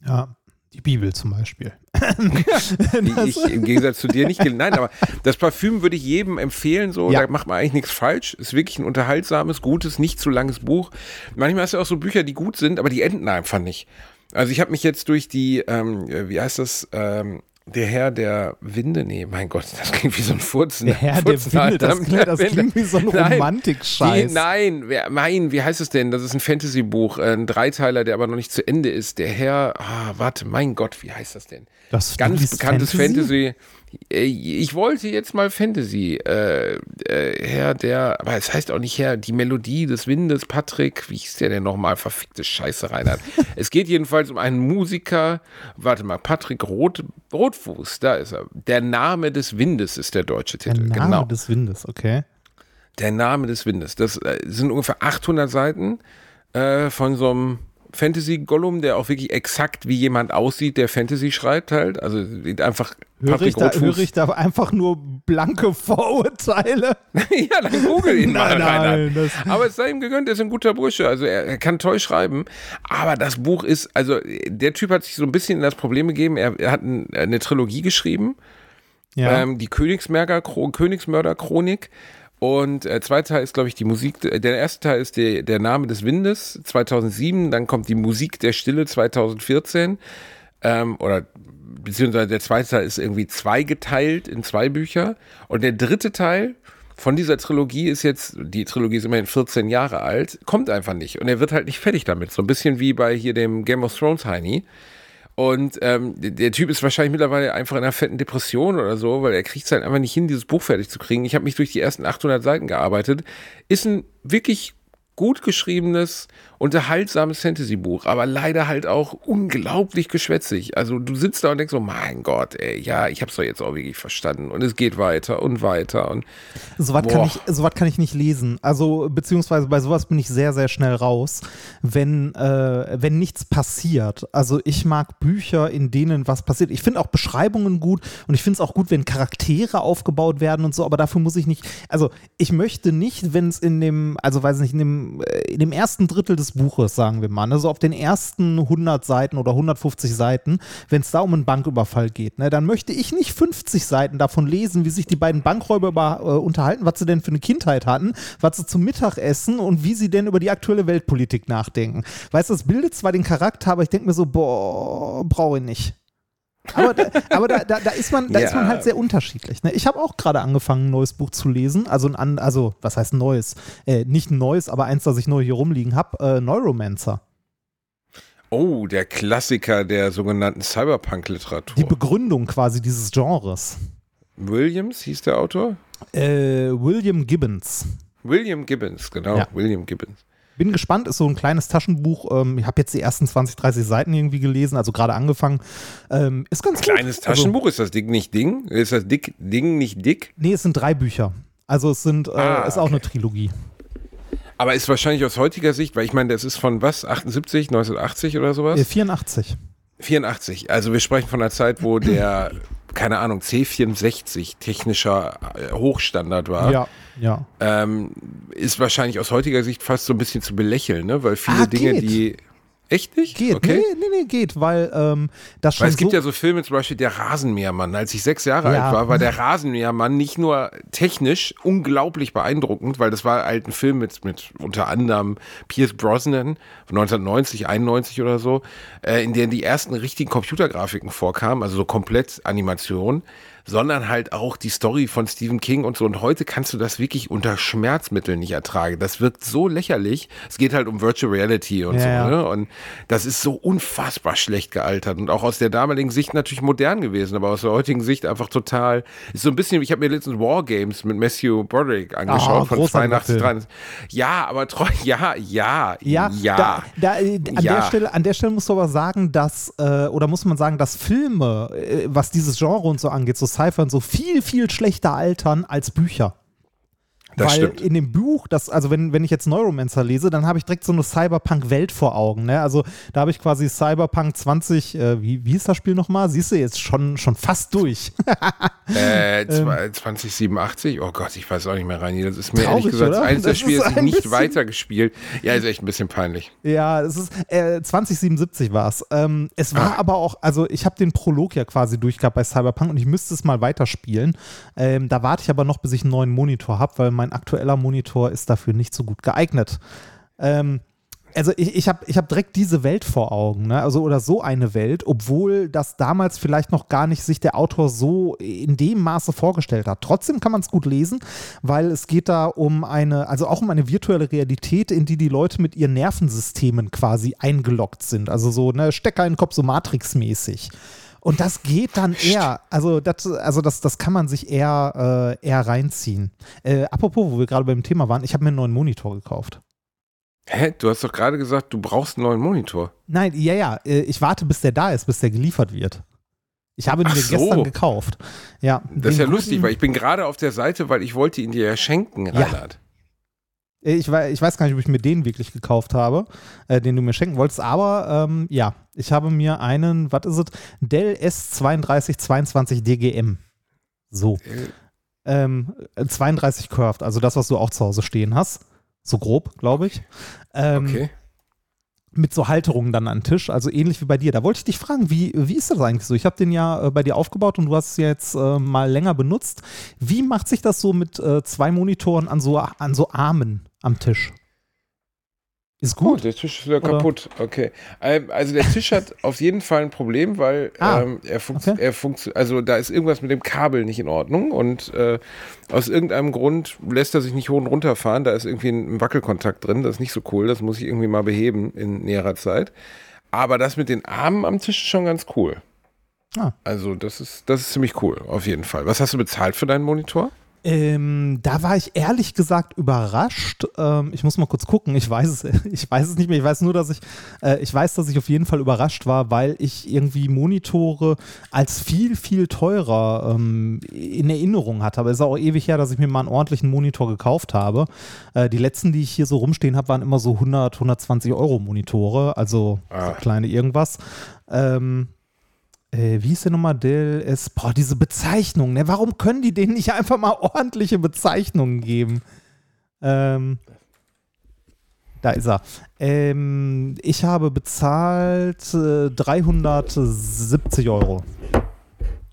Ja, die Bibel zum Beispiel. (laughs) Die ich im Gegensatz zu dir nicht Nein, aber das Parfüm würde ich jedem empfehlen, so, Ja. da macht man eigentlich nichts falsch. Ist wirklich ein unterhaltsames, gutes, nicht zu langes Buch. Manchmal hast du auch so Bücher, die gut sind, aber die enden einfach nicht. Also ich habe mich jetzt durch die, ähm, wie heißt das, ähm, Der Herr der Winde, nee, mein Gott, das klingt wie so ein Furzen. Der Herr der Furzen, Winde, das, klingt, das klingt wie so ein Nein. Romantik-Scheiß. Nein, wer, mein, wie heißt es denn? Das ist ein Fantasy-Buch, äh, ein Dreiteiler, der aber noch nicht zu Ende ist. Der Herr, ah, warte, mein Gott, wie heißt das denn? Das- Ganz bekanntes Fantasy? Fantasy. Äh, Ich wollte jetzt mal Fantasy. Äh, äh, Herr der, aber es heißt auch nicht Herr, die Melodie des Windes, Patrick, wie hieß der denn nochmal? Verfickte Scheiße, Reinhard. (laughs) es geht jedenfalls um einen Musiker, warte mal, Patrick Rot, Rotfuß, da ist er. Der Name des Windes ist der deutsche Der Titel, Name genau. des Windes, okay. Der Name des Windes. Das äh, sind ungefähr 800 Seiten äh, von so einem Fantasy-Gollum, der auch wirklich exakt wie jemand aussieht, der Fantasy schreibt halt. Also sieht einfach Höre ich, da, höre ich da einfach nur blanke Vorurteile? (laughs) ja, dann google ihn mal, Nein, nein, Reinhard. das- Aber es sei ihm gegönnt, er ist ein guter Bursche. Also er, er kann toll schreiben. Aber das Buch ist, also der Typ hat sich so ein bisschen in das Problem gegeben. Er, er hat ein, eine Trilogie geschrieben. Ja. ähm, die Königsmörder, Königsmörder-Chronik. Und äh, zweiter Teil ist, glaube ich, die Musik, der erste Teil ist der, der Name des Windes 2007, dann kommt die Musik der Stille 2014, ähm, oder beziehungsweise der zweite Teil ist irgendwie zweigeteilt in zwei Bücher. Und der dritte Teil von dieser Trilogie ist jetzt, die Trilogie ist immerhin 14 Jahre alt, kommt einfach nicht. Und er wird halt nicht fertig damit. So ein bisschen wie bei hier dem Game of Thrones Heini. Und ähm, der- Typ ist wahrscheinlich mittlerweile einfach in einer fetten Depression oder so, weil er kriegt es halt einfach nicht hin, dieses Buch fertig zu kriegen. Ich habe mich durch die ersten 800 Seiten gearbeitet. Ist ein wirklich gut geschriebenes, unterhaltsames Fantasy-Buch, aber leider halt auch unglaublich geschwätzig. Also du sitzt da und denkst so, mein Gott, ey, ja, ich hab's doch jetzt auch wirklich verstanden. Und es geht weiter und weiter. Und Sowas kann, ich, sowas kann ich nicht lesen. Also, beziehungsweise bei sowas bin ich sehr, sehr schnell raus, wenn, äh, wenn nichts passiert. Also, ich mag Bücher, in denen was passiert. Ich finde auch Beschreibungen gut und ich finde es auch gut, wenn Charaktere aufgebaut werden und so, aber dafür muss ich nicht, also, ich möchte nicht, wenn es in dem, also, weiß nicht, in dem, äh, in dem ersten Drittel des Buches, sagen wir mal, ne, so auf den ersten 100 Seiten oder 150 Seiten, wenn es da um einen Banküberfall geht, ne, dann möchte ich nicht 50 Seiten davon lesen, wie sich die beiden Bankräuber über, äh, unterhalten, was sie denn für eine Kindheit hatten, was sie zum Mittagessen und wie sie denn über die aktuelle Weltpolitik nachdenken. Weißt du, das bildet zwar den Charakter, aber ich denke mir so, boah, brauche ich nicht. Aber, da, aber da, da, da, ist man, da ist man halt sehr unterschiedlich. Ne? Ich habe auch gerade angefangen, ein neues Buch zu lesen. Also, ein, also was heißt neues? Äh, nicht ein neues, aber eins, das ich neu hier rumliegen habe. Äh, Neuromancer. oh, der Klassiker der sogenannten Cyberpunk-Literatur. Die Begründung quasi dieses Genres. Williams hieß der Autor? Äh, William Gibbons. William Gibbons, genau, Ja. William Gibbons. Bin gespannt, ist so ein kleines Taschenbuch. Ähm, ich habe jetzt die ersten 20, 30 Seiten irgendwie gelesen, also gerade angefangen. Ähm, ist ganz Kleines gut. Also, Taschenbuch, ist das Ding nicht Ding? Ist das dick, Ding nicht dick? nee, es sind drei Bücher. Also es sind, äh, Ah, ist auch okay. eine Trilogie. Aber ist wahrscheinlich aus heutiger Sicht, weil ich meine, das ist von was? 78, 1980 oder sowas? Äh, 84. 84. Also wir sprechen von einer Zeit, wo der, keine Ahnung, C64 technischer äh, Hochstandard war. Ja, ja. Ähm, ist wahrscheinlich aus heutiger Sicht fast so ein bisschen zu belächeln, ne? Weil viele Ah, Dinge, geht. die. Echt nicht? Geht, Okay. nee, nee, nee, geht, weil ähm, das schon Weil es gibt so ja so Filme, zum Beispiel Der Rasenmähermann. Als ich sechs Jahre Ja. alt war, war der Rasenmähermann nicht nur technisch unglaublich beeindruckend, weil das war halt ein Film mit, mit unter anderem Pierce Brosnan von 1990, 91 oder so, äh, in der die ersten richtigen Computergrafiken vorkamen, also so komplett Animation, sondern halt auch die Story von Stephen King und so. Und heute kannst du das wirklich unter Schmerzmitteln nicht ertragen. Das wirkt so lächerlich. Es geht halt um Virtual Reality und Ja, so. Ne? Und das ist so unfassbar schlecht gealtert und auch aus der damaligen Sicht natürlich modern gewesen, aber aus der heutigen Sicht einfach total. Ist so ein bisschen, ich habe mir letztens War Games mit Matthew Broderick angeschaut Ah, von großartiger 82, Film. 83. Ja, aber treu, (laughs) ja, ja, Ja, ja. Da, da, äh, an, Ja. der Stelle, an der Stelle musst du aber sagen, dass, äh, oder muss man sagen, dass Filme, äh, was dieses Genre und so angeht, so Und so, viel, viel schlechter altern als Bücher. Das Weil stimmt. in dem Buch, das, also wenn, wenn ich jetzt Neuromancer lese, dann habe ich direkt so eine Cyberpunk-Welt vor Augen. Ne? Also da habe ich quasi Cyberpunk 20, äh, wie, wie ist das Spiel nochmal? Siehst du jetzt schon, schon fast durch. Äh, (laughs) Ähm. zwei- 2087, oh Gott, ich weiß auch nicht mehr rein. Das ist mir Traurig, ehrlich gesagt oder? eines der Das Spiele, ist das ich nicht weitergespielt. Ja, ist echt ein bisschen peinlich. Ja, es ist äh, 2077 war es. Ähm, es war Ah. aber auch, also ich habe den Prolog ja quasi durchgehabt bei Cyberpunk und ich müsste es mal weiterspielen. Ähm, da warte ich aber noch, bis ich einen neuen Monitor habe, weil mein aktueller Monitor ist dafür nicht so gut geeignet. Ähm, also ich, ich habe ich hab direkt diese Welt vor Augen, ne? Also oder so eine Welt, obwohl das damals vielleicht noch gar nicht sich der Autor so in dem Maße vorgestellt hat. Trotzdem kann man es gut lesen, weil es geht da um eine, also auch um eine virtuelle Realität, in die die Leute mit ihren Nervensystemen quasi eingeloggt sind. Also so, ne, Stecker in den Kopf, so Matrix-mäßig. Und das geht dann eher, also das, also das, das kann man sich eher, äh, eher reinziehen. Äh, apropos, wo wir gerade beim Thema waren, ich habe mir einen neuen Monitor gekauft. Hä? Du hast doch gerade gesagt, du brauchst einen neuen Monitor. Nein, ja, ja, äh, ich warte, bis der da ist, bis der geliefert wird. Ich habe ihn Ach mir so. gestern gekauft. Ja, Das ist ja lustig, weil ich bin gerade auf der Seite, weil ich wollte ihn dir ja schenken, Ja. Reinhard. Ich, wei- ich weiß gar nicht, ob ich mir den wirklich gekauft habe, äh, den du mir schenken wolltest, aber ähm, ja, ich habe mir einen, was ist es? Dell S3222 DGM. So. Ähm, 32 Curved, also das, was du auch zu Hause stehen hast. So grob, glaube ich. Ähm, Okay. Mit so Halterungen dann an den Tisch, also ähnlich wie bei dir. Da wollte ich dich fragen, wie, wie ist das eigentlich so? Ich habe den ja äh, bei dir aufgebaut und du hast es jetzt äh, mal länger benutzt. Wie macht sich das so mit äh, zwei Monitoren an so, an so Armen am Tisch? Ist Gut, gut. der Tisch ist wieder Oder? kaputt. Okay. Ähm, Also der Tisch hat (laughs) auf jeden Fall ein Problem, weil Ah, ähm, er funkt, okay. er funkt, also da ist irgendwas mit dem Kabel nicht in Ordnung und äh, aus irgendeinem Grund lässt er sich nicht hoch und runter fahren. Da ist irgendwie ein Wackelkontakt drin. Das ist nicht so cool. Das muss ich irgendwie mal beheben in näherer Zeit. Aber das mit den Armen am Tisch ist schon ganz cool. Ah. Also das ist, das ist ziemlich cool, auf jeden Fall. Was hast du bezahlt für deinen Monitor? Ähm, da war ich ehrlich gesagt überrascht. Ähm, ich muss mal kurz gucken. Ich weiß es, (laughs) ich weiß es nicht mehr. Ich weiß nur, dass ich, äh, ich weiß, dass ich auf jeden Fall überrascht war, weil ich irgendwie Monitore als viel, viel teurer ähm, in Erinnerung hatte. Aber es ist auch ewig her, dass ich mir mal einen ordentlichen Monitor gekauft habe. Äh, die letzten, die ich hier so rumstehen habe, waren immer so 100, 120 Euro Monitore. Also Ah. so kleine irgendwas. Ähm, äh, wie ist der nochmal? Dell S. Boah, diese Bezeichnung, ne? Warum können die denen nicht einfach mal ordentliche Bezeichnungen geben? Ähm, da ist er. Ähm, ich habe bezahlt äh, 370 Euro.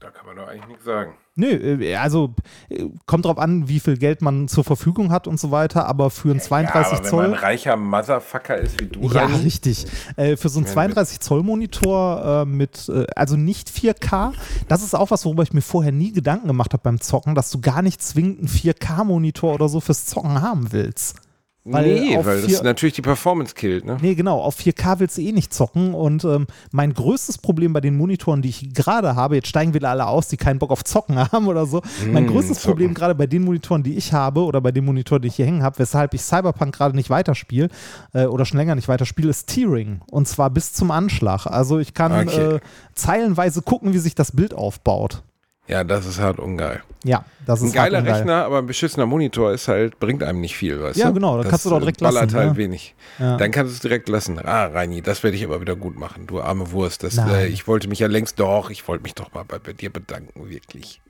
Da kann man doch eigentlich nichts sagen. Nö, äh, also äh, kommt drauf an, wie viel Geld man zur Verfügung hat und so weiter, aber für einen 32 ja, aber wenn Zoll. man ein reicher Motherfucker ist wie du, Ja, Rani, richtig. Äh, für so einen Ja, 32 Zoll Monitor äh, mit, äh, also nicht 4K, das ist auch was, worüber ich mir vorher nie Gedanken gemacht habe beim Zocken, dass du gar nicht zwingend einen 4K-Monitor oder so fürs Zocken haben willst. Weil nee, weil das natürlich die Performance killt, ne? Nee, genau, auf 4K willst du eh nicht zocken und ähm, mein größtes Problem bei den Monitoren, die ich gerade habe, jetzt steigen wieder alle aus, die keinen Bock auf Zocken (laughs) haben oder so. mein Mm, größtes zocken. Problem gerade bei den Monitoren, die ich habe oder bei den Monitoren, die ich hier hängen habe, weshalb ich Cyberpunk gerade nicht weiterspiele äh, oder schon länger nicht weiterspiele, ist Tearing und zwar bis zum Anschlag. Also ich kann Okay. äh, zeilenweise gucken, wie sich das Bild aufbaut. Ja, das ist halt ungeil. Ja, das ist Ein geiler ungeil. Rechner, aber ein beschissener Monitor ist halt, bringt einem nicht viel, weißt Ja, du? genau, da das kannst du doch direkt ballert lassen, halt ja. wenig. Ja. Dann kannst du es direkt lassen. Ah, Reini, das werde ich aber wieder gut machen, du arme Wurst. Das, äh, ich wollte mich ja längst doch, ich wollte mich doch mal bei, bei dir bedanken, wirklich.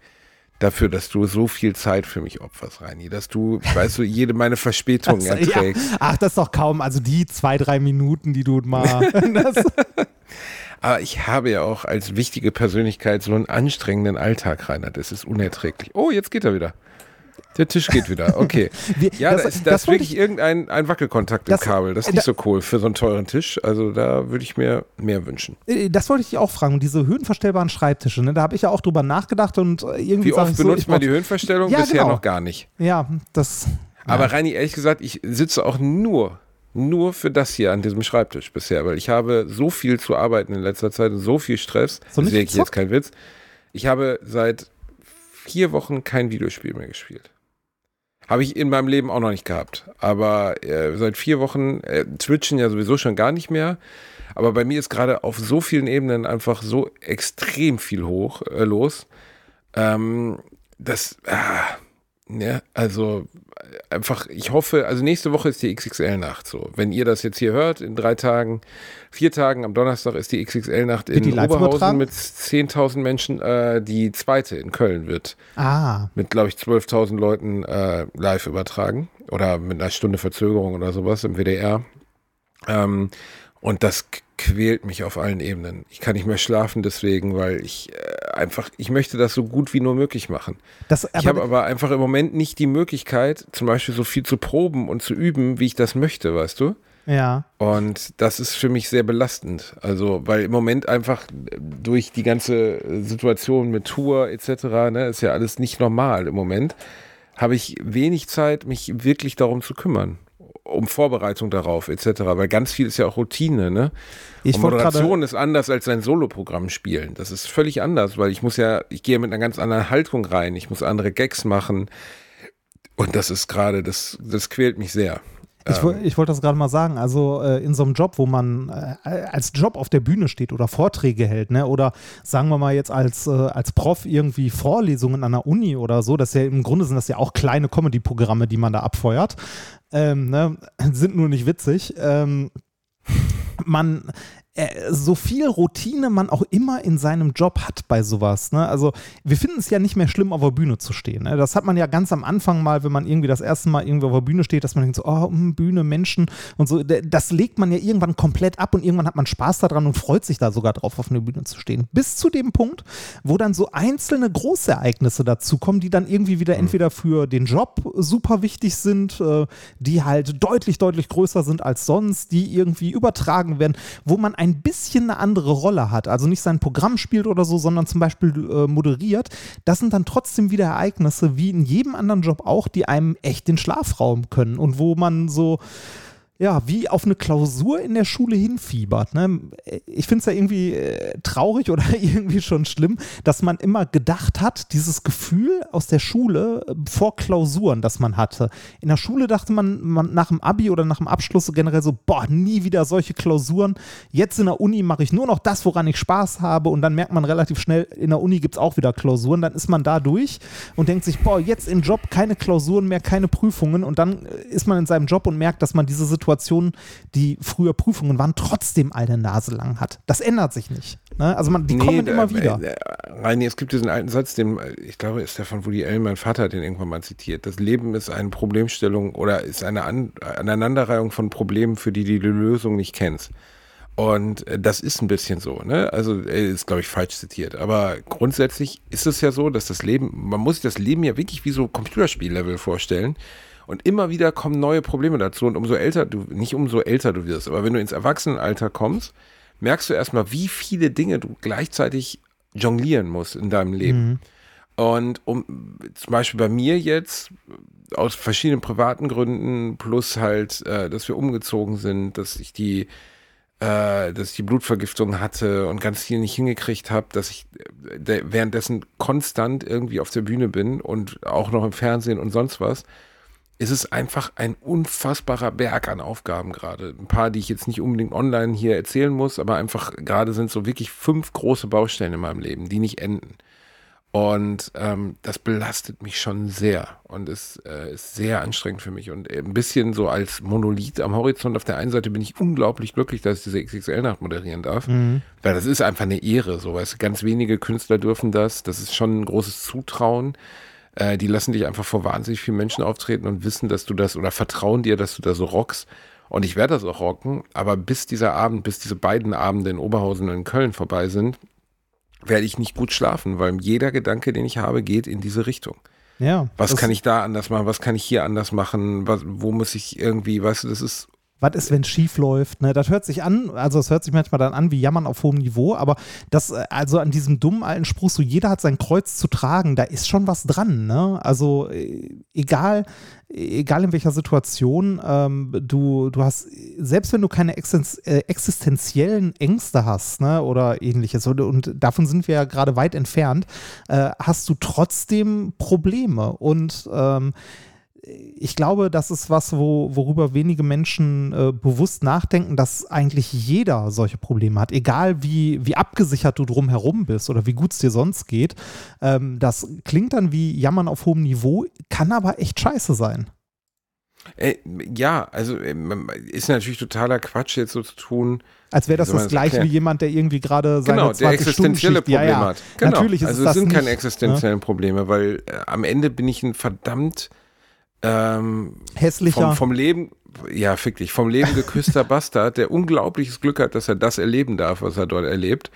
Dafür, dass du so viel Zeit für mich opferst, Reini. Dass du, weißt du, jede meine Verspätungen Also, (laughs) ja. erträgst. Ach, das ist doch kaum, also die zwei, drei Minuten, die du mal. (laughs) (laughs) das, Aber ich habe ja auch als wichtige Persönlichkeit so einen anstrengenden Alltag, Rainer. Das ist unerträglich. Oh, jetzt geht er wieder. Der Tisch geht wieder. Okay. (laughs) Wir- Ja, das- da ist, das da ist wirklich irgendein ein Wackelkontakt Das- im Kabel. Das ist äh, nicht so cool für so einen teuren Tisch. Also da würde ich mir mehr wünschen. Äh, Das wollte ich dich auch fragen. Diese höhenverstellbaren Schreibtische, ne, da habe ich ja auch drüber nachgedacht und äh, irgendwie Wie oft ich so, benutzt ich man die Höhenverstellung? Ja, Bisher genau. noch gar nicht. Ja, das. Aber Reini, ehrlich gesagt, ich sitze auch nur, nur für das hier an diesem Schreibtisch bisher, weil ich habe so viel zu arbeiten in letzter Zeit und so viel Stress. So das ist jetzt kein Witz. Ich habe seit vier Wochen kein Videospiel mehr gespielt. Habe ich in meinem Leben auch noch nicht gehabt. Aber äh, seit vier Wochen äh, twitchen ja sowieso schon gar nicht mehr. Aber bei mir ist gerade auf so vielen Ebenen einfach so extrem viel hoch äh, los. Ähm, das, ah, ne, also äh, einfach, ich hoffe, also nächste Woche ist die XXL-Nacht so. Wenn ihr das jetzt hier hört, in drei Tagen, vier Tagen, am Donnerstag ist die XXL-Nacht die in übertragen? Oberhausen mit 10.000 Menschen. Äh, die zweite in Köln wird Ah, mit, glaube ich, 12.000 Leuten äh, live übertragen oder mit einer Stunde Verzögerung oder sowas im WDR. Ähm, und das quält mich auf allen Ebenen. Ich kann nicht mehr schlafen deswegen, weil ich äh, einfach, ich möchte das so gut wie nur möglich machen. das, ich habe aber, einfach im Moment nicht die Möglichkeit, zum Beispiel so viel zu proben und zu üben, wie ich das möchte, weißt du? Ja. Und das ist für mich sehr belastend. Also, weil im Moment einfach durch die ganze Situation mit Tour etc., ne, ist ja alles nicht normal im Moment, habe ich wenig Zeit, mich wirklich darum zu kümmern. Um Vorbereitung darauf etc., weil ganz viel ist ja auch Routine, ne? Ich Und Moderation ist anders als ein Soloprogramm spielen. Das ist völlig anders, weil ich muss ja, ich gehe mit einer ganz anderen Haltung rein. Ich muss andere Gags machen. Und das ist gerade, das, das quält mich sehr. Ich, woll- ich wollte das gerade mal sagen, also äh, in so einem Job, wo man äh, als Job auf der Bühne steht oder Vorträge hält, ne, oder sagen wir mal jetzt als, äh, als Prof irgendwie Vorlesungen an der Uni oder so, das ist ja im Grunde sind das ja auch kleine Comedy-Programme, die man da abfeuert, ähm, ne, (laughs) sind nur nicht witzig. Ähm, man, so viel Routine man auch immer in seinem Job hat bei sowas. Ne? Also wir finden es ja nicht mehr schlimm, auf der Bühne zu stehen. Ne? Das hat man ja ganz am Anfang mal, wenn man irgendwie das erste Mal irgendwo auf der Bühne steht, dass man denkt so, oh, hm, Bühne, Menschen und so. Das legt man ja irgendwann komplett ab und irgendwann hat man Spaß daran und freut sich da sogar drauf, auf einer Bühne zu stehen. Bis zu dem Punkt, wo dann so einzelne Großereignisse dazukommen, die dann irgendwie wieder entweder für den Job super wichtig sind, äh, die halt deutlich, deutlich größer sind als sonst, die irgendwie übertragen werden, wo man ein bisschen eine andere Rolle hat. Also nicht sein Programm spielt oder so, sondern zum Beispiel äh, moderiert. Das sind dann trotzdem wieder Ereignisse, wie in jedem anderen Job auch, die einem echt den Schlaf rauben können und wo man so ja, wie auf eine Klausur in der Schule hinfiebert. Ne? Ich finde es ja irgendwie äh, traurig oder (laughs) irgendwie schon schlimm, dass man immer gedacht hat, dieses Gefühl aus der Schule äh, vor Klausuren, das man hatte. In der Schule dachte man, man nach dem Abi oder nach dem Abschluss so generell so, boah, nie wieder solche Klausuren. Jetzt in der Uni mache ich nur noch das, woran ich Spaß habe und dann merkt man relativ schnell, in der Uni gibt es auch wieder Klausuren. Dann ist man da durch und denkt sich, boah, jetzt im Job keine Klausuren mehr, keine Prüfungen und dann äh, ist man in seinem Job und merkt, dass man diese Situation, die früher Prüfungen waren, trotzdem eine Nase lang hat. Das ändert sich nicht. Ne? Also man, die kommen da- immer wieder. Äh, Reini, es gibt diesen alten Satz, den, äh, ich glaube, ist der von Woody Allen, mein Vater hat den irgendwann mal zitiert. Das Leben ist eine Problemstellung oder ist eine An Aneinanderreihung von Problemen, für die du die Lösung nicht kennst. Und äh, das ist ein bisschen so, ne? Also äh, ist, glaube ich, falsch zitiert. Aber grundsätzlich ist es ja so, dass das Leben, man muss sich das Leben ja wirklich wie so Computerspiellevel vorstellen. Und immer wieder kommen neue Probleme dazu. Und umso älter du, nicht umso älter du wirst, aber wenn du ins Erwachsenenalter kommst, merkst du erstmal, wie viele Dinge du gleichzeitig jonglieren musst in deinem Leben. Und um zum Beispiel bei mir jetzt aus verschiedenen privaten Gründen plus halt, äh, dass wir umgezogen sind, dass ich die äh, dass ich die Blutvergiftung hatte und ganz viel nicht hingekriegt habe, dass ich äh, währenddessen konstant irgendwie auf der Bühne bin und auch noch im Fernsehen und sonst was, ist es einfach ein unfassbarer Berg an Aufgaben gerade. Ein paar, die ich jetzt nicht unbedingt online hier erzählen muss, aber einfach gerade sind so wirklich fünf große Baustellen in meinem Leben, die nicht enden. Und ähm, das belastet mich schon sehr und ist, äh, ist sehr anstrengend für mich. Und ein bisschen so als Monolith am Horizont. Auf der einen Seite bin ich unglaublich glücklich, dass ich diese XXL-Nacht moderieren darf. Weil das ist einfach eine Ehre. So, weißt ganz wenige Künstler dürfen das. Das ist schon ein großes Zutrauen. Äh, die lassen dich einfach vor wahnsinnig vielen Menschen auftreten und wissen, dass du das oder vertrauen dir, dass du da so rockst. Und ich werde das auch rocken. Aber bis dieser Abend, bis diese beiden Abende in Oberhausen und in Köln vorbei sind, werde ich nicht gut schlafen, weil jeder Gedanke, den ich habe, geht in diese Richtung. Ja. Was kann ich da anders machen? Was kann ich hier anders machen? Was, wo muss ich irgendwie, weißt du, das ist was ist, wenn es schief läuft? Ne? Das hört sich an, also es hört sich manchmal dann an wie Jammern auf hohem Niveau, aber das, äh, also an diesem dummen alten Spruch, so jeder hat sein Kreuz zu tragen, da ist schon was dran, ne? Also äh, egal, egal in welcher Situation, ähm, du, du hast, selbst wenn du keine äh, existenziellen Ängste hast, ne, oder ähnliches, und, und davon sind wir ja gerade weit entfernt, äh, hast du trotzdem Probleme und ähm, ich glaube, das ist was, wo, worüber wenige Menschen äh, bewusst nachdenken, dass eigentlich jeder solche Probleme hat. Egal wie, wie abgesichert du drumherum bist oder wie gut es dir sonst geht. Ähm, das klingt dann wie Jammern auf hohem Niveau, kann aber echt scheiße sein. Äh, ja, also ähm, ist natürlich totaler Quatsch, jetzt so zu tun. Als wäre das das gleiche erklären? wie jemand, der irgendwie gerade seine Genau, der 20 Stunden existenzielle Schicht, ja, Probleme ja. hat. Genau. Natürlich ist also es das sind nicht, keine ne? existenziellen Probleme, weil äh, am Ende bin ich ein verdammt ähm, Hässlicher. vom, vom Leben, ja, fick dich, vom Leben geküsster (laughs) Bastard, der unglaubliches Glück hat, dass er das erleben darf, was er dort erlebt.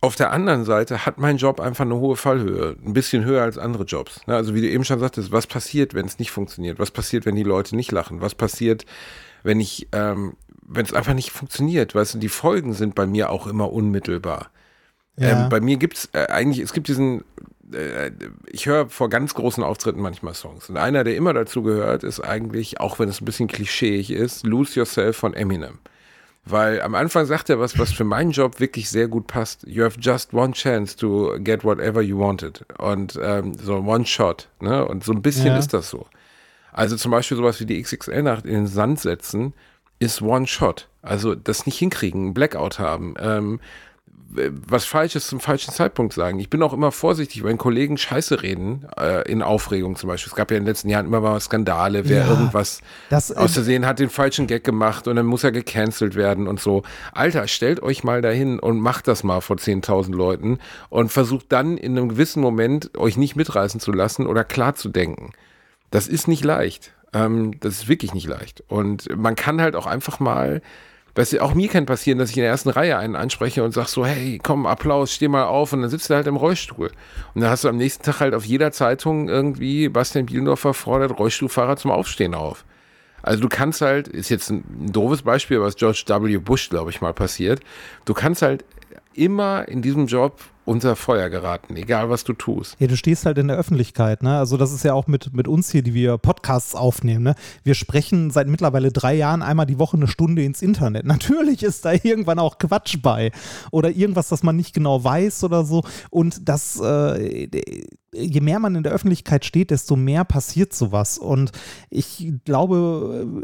Auf der anderen Seite hat mein Job einfach eine hohe Fallhöhe, ein bisschen höher als andere Jobs. Ne, Also wie du eben schon sagtest, was passiert, wenn es nicht funktioniert? Was passiert, wenn die Leute nicht lachen? Was passiert, wenn ich, ähm, wenn es einfach nicht funktioniert. Weißt du, die Folgen sind bei mir auch immer unmittelbar. Ja. Ähm, bei mir gibt es äh, eigentlich, es gibt diesen, ich höre vor ganz großen Auftritten manchmal Songs. Und einer, der immer dazu gehört, ist eigentlich, auch wenn es ein bisschen klischeeig ist, Lose Yourself von Eminem. Weil am Anfang sagt er was, was für meinen Job wirklich sehr gut passt. You have just one chance to get whatever you wanted. Und ähm, so one shot. Ne? Und so ein bisschen Ja. ist das so. Also zum Beispiel sowas wie die XXL-Nacht in den Sand setzen, ist one shot. Also das nicht hinkriegen, Blackout haben. Ähm, was Falsches zum falschen Zeitpunkt sagen. Ich bin auch immer vorsichtig, wenn Kollegen Scheiße reden, äh, in Aufregung zum Beispiel. Es gab ja in den letzten Jahren immer mal Skandale, wer Ja, irgendwas das, äh, aus Versehen hat den falschen Gag gemacht und dann muss er gecancelt werden und so. Alter, stellt euch mal dahin und macht das mal vor 10.000 Leuten und versucht dann in einem gewissen Moment euch nicht mitreißen zu lassen oder klar zu denken. Das ist nicht leicht. Ähm, das ist wirklich nicht leicht. Und man kann halt auch einfach mal, du, auch mir kann passieren, dass ich in der ersten Reihe einen anspreche und sag so, hey, komm, Applaus, steh mal auf und dann sitzt er halt im Rollstuhl. Und dann hast du am nächsten Tag halt auf jeder Zeitung irgendwie, Bastian Bielendorfer fordert Rollstuhlfahrer zum Aufstehen auf. Also du kannst halt, ist jetzt ein, ein doofes Beispiel, was George W. Bush, glaube ich, mal passiert. Du kannst halt immer in diesem Job unter Feuer geraten, egal was du tust. Ja, du stehst halt in der Öffentlichkeit, ne? Also das ist ja auch mit, mit uns hier, die wir Podcasts aufnehmen, ne? Wir sprechen seit mittlerweile drei Jahren einmal die Woche eine Stunde ins Internet. (laughs) Natürlich ist da irgendwann auch Quatsch bei oder irgendwas, das man nicht genau weiß oder so. Und das, äh, je mehr man in der Öffentlichkeit steht, desto mehr passiert sowas. Und ich glaube,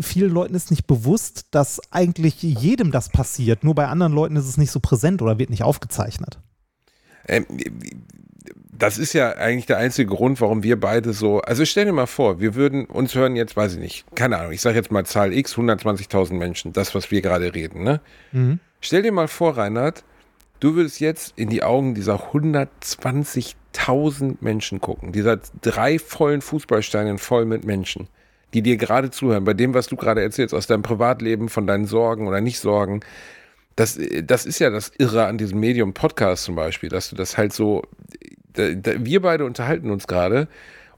vielen Leuten ist nicht bewusst, dass eigentlich jedem das passiert. Nur bei anderen Leuten ist es nicht so präsent oder wird nicht aufgezeichnet. Ähm, das ist ja eigentlich der einzige Grund, warum wir beide so. Also stell dir mal vor, wir würden uns hören jetzt, weiß ich nicht, keine Ahnung, ich sage jetzt mal Zahl X, 120.000 Menschen, das, was wir gerade reden, ne? Stell dir mal vor, Reinhard, du würdest jetzt in die Augen dieser 120.000 Menschen gucken, dieser drei vollen Fußballsteinen voll mit Menschen, die dir gerade zuhören, bei dem, was du gerade erzählst, aus deinem Privatleben, von deinen Sorgen oder Nicht-Sorgen. Das, das ist ja das Irre an diesem Medium Podcast zum Beispiel, dass du das halt so, da, da, wir beide unterhalten uns gerade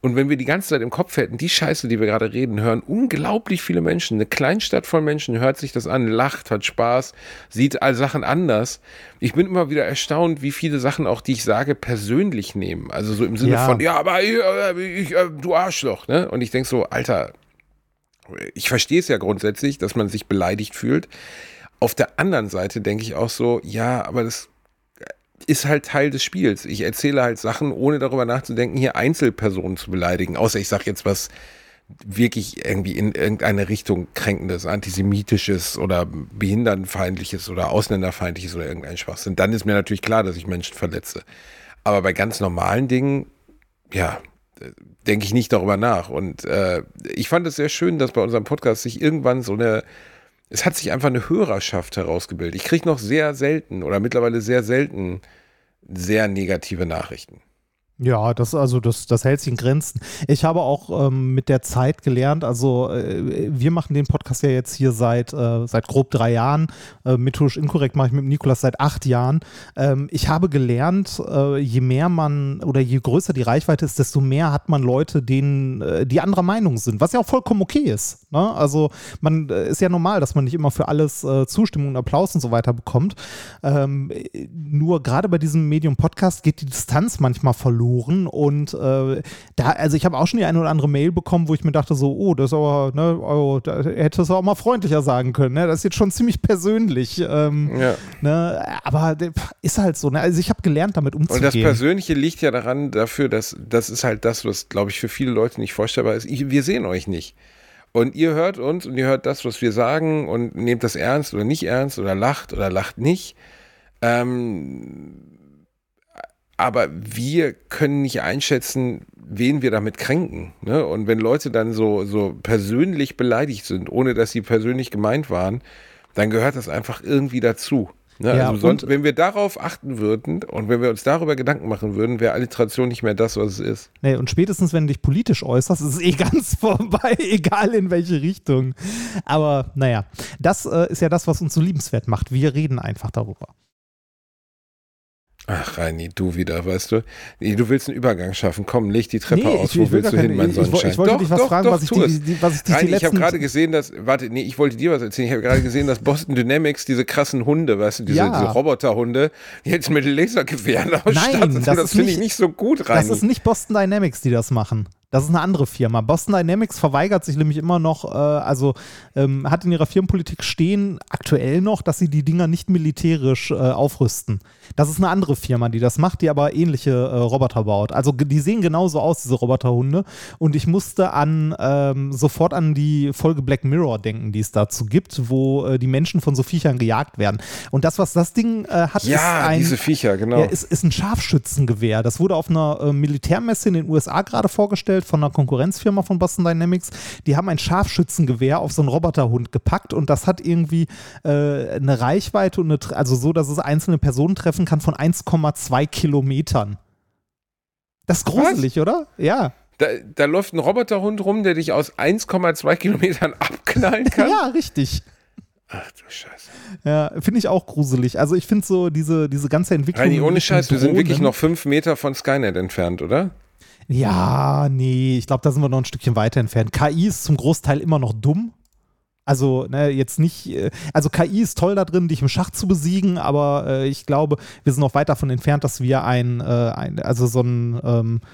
und wenn wir die ganze Zeit im Kopf hätten, die Scheiße, die wir gerade reden, hören unglaublich viele Menschen, eine Kleinstadt voll Menschen hört sich das an, lacht, hat Spaß, sieht all Sachen anders. Ich bin immer wieder erstaunt, wie viele Sachen auch, die ich sage, persönlich nehmen. Also so im Sinne Ja. von, ja, aber ich, äh, ich, äh, du Arschloch, ne? Und ich denke so, Alter, ich verstehe es ja grundsätzlich, dass man sich beleidigt fühlt. Auf der anderen Seite denke ich auch so, ja, aber das ist halt Teil des Spiels. Ich erzähle halt Sachen, ohne darüber nachzudenken, hier Einzelpersonen zu beleidigen. Außer ich sage jetzt was wirklich irgendwie in irgendeine Richtung kränkendes, antisemitisches oder behindertenfeindliches oder ausländerfeindliches oder irgendein Schwachsinn. Dann ist mir natürlich klar, dass ich Menschen verletze. Aber bei ganz normalen Dingen, ja, denke ich nicht darüber nach. Und äh, ich fand es sehr schön, dass bei unserem Podcast sich irgendwann so eine, es hat sich einfach eine Hörerschaft herausgebildet. Ich kriege noch sehr selten oder mittlerweile sehr selten sehr negative Nachrichten. Ja, das also das, das hält sich in Grenzen. Ich habe auch ähm, mit der Zeit gelernt, also äh, wir machen den Podcast ja jetzt hier seit, äh, seit grob drei Jahren. Äh, methodisch inkorrekt mache ich mit Nikolas seit acht Jahren. Ähm, ich habe gelernt, äh, je mehr man oder je größer die Reichweite ist, desto mehr hat man Leute, denen äh, die anderer Meinung sind, was ja auch vollkommen okay ist. Ne? Also man äh, ist ja normal, dass man nicht immer für alles Zustimmung und Applaus und so weiter bekommt. Ähm, nur gerade bei diesem Medium Podcast geht die Distanz manchmal verloren und äh, da, also ich habe auch schon die eine oder andere Mail bekommen, wo ich mir dachte so, oh, das ist aber, ne, oh, da hätte es auch mal freundlicher sagen können, ne? Das ist jetzt schon ziemlich persönlich, ähm, Ja. ne? Aber ist halt so, ne? Also ich habe gelernt, damit Und das umzugehen. Persönliche liegt ja daran dafür, dass das ist halt das, was, glaube ich, für viele Leute nicht vorstellbar ist. Ich, wir sehen euch nicht. Und ihr hört uns und ihr hört das, was wir sagen und nehmt das ernst oder nicht ernst oder lacht oder lacht nicht. Ähm, aber wir können nicht einschätzen, wen wir damit kränken. Ne? Und wenn Leute dann so, so persönlich beleidigt sind, ohne dass sie persönlich gemeint waren, dann gehört das einfach irgendwie dazu. Ne? Ja, also sonst, wenn wir darauf achten würden und wenn wir uns darüber Gedanken machen würden, wäre Alliteration nicht mehr das, was es ist. Nee, und spätestens, wenn du dich politisch äußerst, ist es eh (laughs) ganz vorbei, egal in welche Richtung. Aber naja, das äh, ist ja das, was uns so liebenswert macht. Wir reden einfach darüber. Ach, Reini, du wieder, weißt du? Du willst einen Übergang schaffen. Komm, leg die Treppe Nee, aus. ich- Wo willst du hin, mein ich- Sonnenschein? wollte- ich wollte dich was fragen, was ich die- es. die- was ich dich die ich habe gerade gesehen, dass, warte, nee, ich wollte dir was erzählen. Ich habe gerade gesehen, dass Boston Dynamics diese krassen Hunde, weißt du, diese, Ja. diese Roboterhunde, jetzt mit Lasergewehren ausstatten. das das ist finde ich nicht- nicht so gut, Reini. Das ist nicht Boston Dynamics, die das machen. Das ist eine andere Firma. Boston Dynamics verweigert sich nämlich immer noch, äh, also ähm, hat in ihrer Firmenpolitik stehen, aktuell noch, dass sie die Dinger nicht militärisch äh, aufrüsten. Das ist eine andere Firma, die das macht, die aber ähnliche äh, Roboter baut. Also die sehen genauso aus, diese Roboterhunde. Und ich musste an ähm, sofort an die Folge Black Mirror denken, die es dazu gibt, wo äh, die Menschen von so Viechern gejagt werden. Und das, was das Ding äh, hat, ist ja, ein, diese Viecher, genau. ja, ist, ist ein Scharfschützengewehr. Das wurde auf einer äh, Militärmesse in den USA gerade vorgestellt von einer Konkurrenzfirma von Boston Dynamics. Die haben ein Scharfschützengewehr auf so einen Roboterhund gepackt und das hat irgendwie äh, eine Reichweite und eine, also so, dass es einzelne Personen treffen kann von 1,2 Kilometern. Das ist gruselig, oder? Ja. da, da läuft ein Roboterhund rum, der dich aus 1,2 Kilometern (laughs) abknallen kann. Ja, richtig. Ach du Scheiße. Ja, finde ich auch gruselig. Also ich finde so diese, diese ganze Entwicklung. Reini, ohne Scheiß, wir sind wirklich noch fünf Meter von Skynet entfernt, oder? Ja, nee, ich glaube, da sind wir noch ein Stückchen weiter entfernt. KI ist zum Großteil immer noch dumm. Also, ne, jetzt nicht, äh, also KI ist toll da drin, dich im Schach zu besiegen, aber äh, ich glaube, wir sind noch weit davon entfernt, dass wir ein, äh, ein also so ein, ähm, äh,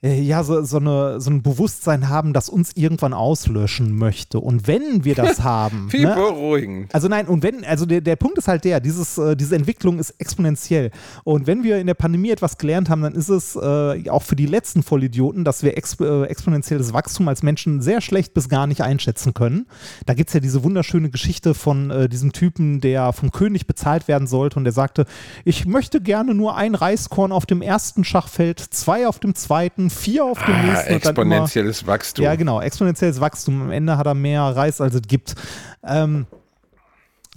ja, so, so, eine, so ein Bewusstsein haben, das uns irgendwann auslöschen möchte. Und wenn wir das (laughs) haben, Wie ne, beruhigend. also nein, und wenn, also der, der Punkt ist halt der, dieses, äh, diese Entwicklung ist exponentiell. Und wenn wir in der Pandemie etwas gelernt haben, dann ist es äh, auch für die letzten Vollidioten, dass wir exp äh, exponentielles Wachstum als Menschen sehr schlecht bis gar nicht einschätzen können. Da gibt es ja diese wunderschöne Geschichte von äh, diesem Typen, der vom König bezahlt werden sollte und der sagte, ich möchte gerne nur ein Reiskorn auf dem ersten Schachfeld, zwei auf dem zweiten, vier auf dem Ah, nächsten dann immer exponentielles Wachstum. ja, genau, exponentielles Wachstum. Am Ende hat er mehr Reis, als es gibt. Ähm,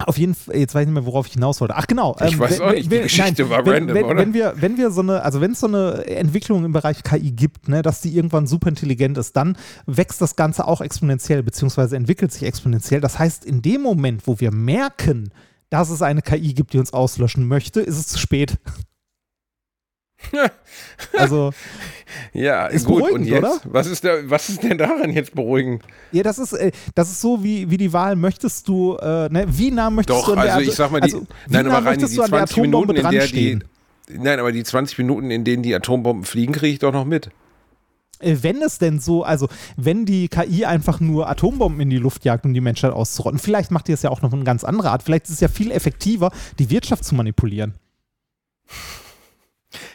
auf jeden Fall, jetzt weiß ich nicht mehr, worauf ich hinaus wollte. Ach genau. Ich ähm, weiß wenn- auch nicht, die wenn- Geschichte war wenn, random, wenn, oder? Wenn wir, wenn wir so eine, also wenn es so eine Entwicklung im Bereich KI gibt, ne, dass die irgendwann super intelligent ist, dann wächst das Ganze auch exponentiell, beziehungsweise entwickelt sich exponentiell. Das heißt, in dem Moment, wo wir merken, dass es eine KI gibt, die uns auslöschen möchte, ist es zu spät. Also, (laughs) Ja, Ist gut. beruhigend, und jetzt? oder? Was ist, da, was ist denn daran jetzt beruhigend? Ja, das ist, äh, das ist so wie, wie die Wahl, möchtest du, äh, ne, wie nah möchtest Doch, du an der also ich sag mal, die, also, nein, nah aber rein die möchtest du an der 20 Minuten, Atombombe in der die, nein, aber die 20 Minuten, in denen die Atombomben fliegen, kriege ich doch noch mit. Äh, Wenn es denn so, also wenn die KI einfach nur Atombomben in die Luft jagt, um die Menschheit auszurotten, vielleicht macht die es ja auch noch eine ganz andere Art. Vielleicht ist es ja viel effektiver, die Wirtschaft zu manipulieren.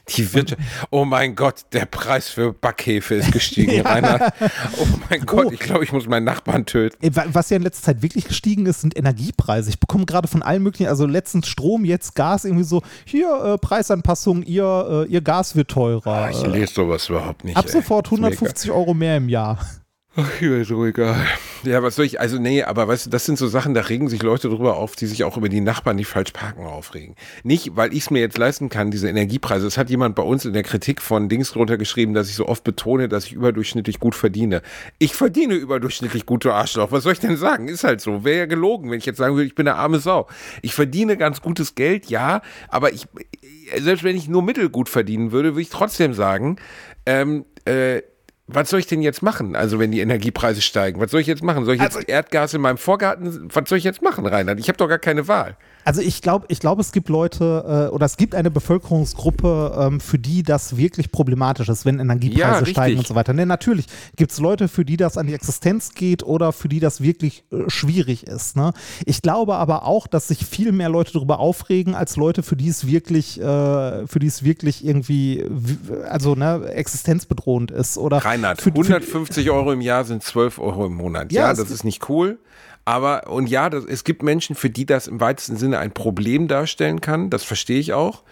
Die Wirtschaft. Oh mein Gott, der Preis für Backhefe ist gestiegen, (laughs) Reinhard. Oh mein Gott, ich glaube, ich muss meinen Nachbarn töten. Äh, wa- Was ja in letzter Zeit wirklich gestiegen ist, sind Energiepreise. Ich bekomme gerade von allen möglichen, also letztens Strom, jetzt Gas, irgendwie so, hier äh, Preisanpassung, ihr, äh, ihr Gas wird teurer. Ah, ich lese sowas überhaupt nicht. Ab sofort Ist mir egal. 150 Euro mehr im Jahr. Ach, mir ist so egal. Ja, was soll ich, also nee, aber weißt du, das sind so Sachen, da regen sich Leute drüber auf, die sich auch über die Nachbarn, die falsch parken, aufregen. Nicht, weil ich es mir jetzt leisten kann, diese Energiepreise. Es hat jemand bei uns in der Kritik von Dings drunter geschrieben, dass ich so oft betone, dass ich überdurchschnittlich gut verdiene. Ich verdiene überdurchschnittlich gut, du Arschloch. Was soll ich denn sagen? Ist halt so. Wäre ja gelogen, wenn ich jetzt sagen würde, ich bin eine arme Sau. Ich verdiene ganz gutes Geld, ja, aber ich, selbst wenn ich nur mittelgut verdienen würde, würde ich trotzdem sagen, ähm, äh, was soll ich denn jetzt machen? Also, wenn die Energiepreise steigen, was soll ich jetzt machen? Soll ich jetzt Also- Erdgas in meinem Vorgarten? Was soll ich jetzt machen, Reinhard? Ich habe doch gar keine Wahl. Also ich glaube, ich glaube, es gibt Leute äh, oder es gibt eine Bevölkerungsgruppe, ähm, für die das wirklich problematisch ist, wenn Energiepreise Ja, steigen und so weiter. Ne, natürlich gibt es Leute, für die das an die Existenz geht oder für die das wirklich äh, schwierig ist. Ne? Ich glaube aber auch, dass sich viel mehr Leute darüber aufregen, als Leute, für die es wirklich, äh, für die es wirklich irgendwie, also ne, existenzbedrohend ist. Oder Reinhard, für, für, 150 Euro im Jahr sind 12 Euro im Monat. Ja, Ja, das ist nicht cool. Aber, und ja, das, es gibt Menschen, für die das im weitesten Sinne ein Problem darstellen kann. Das verstehe ich auch.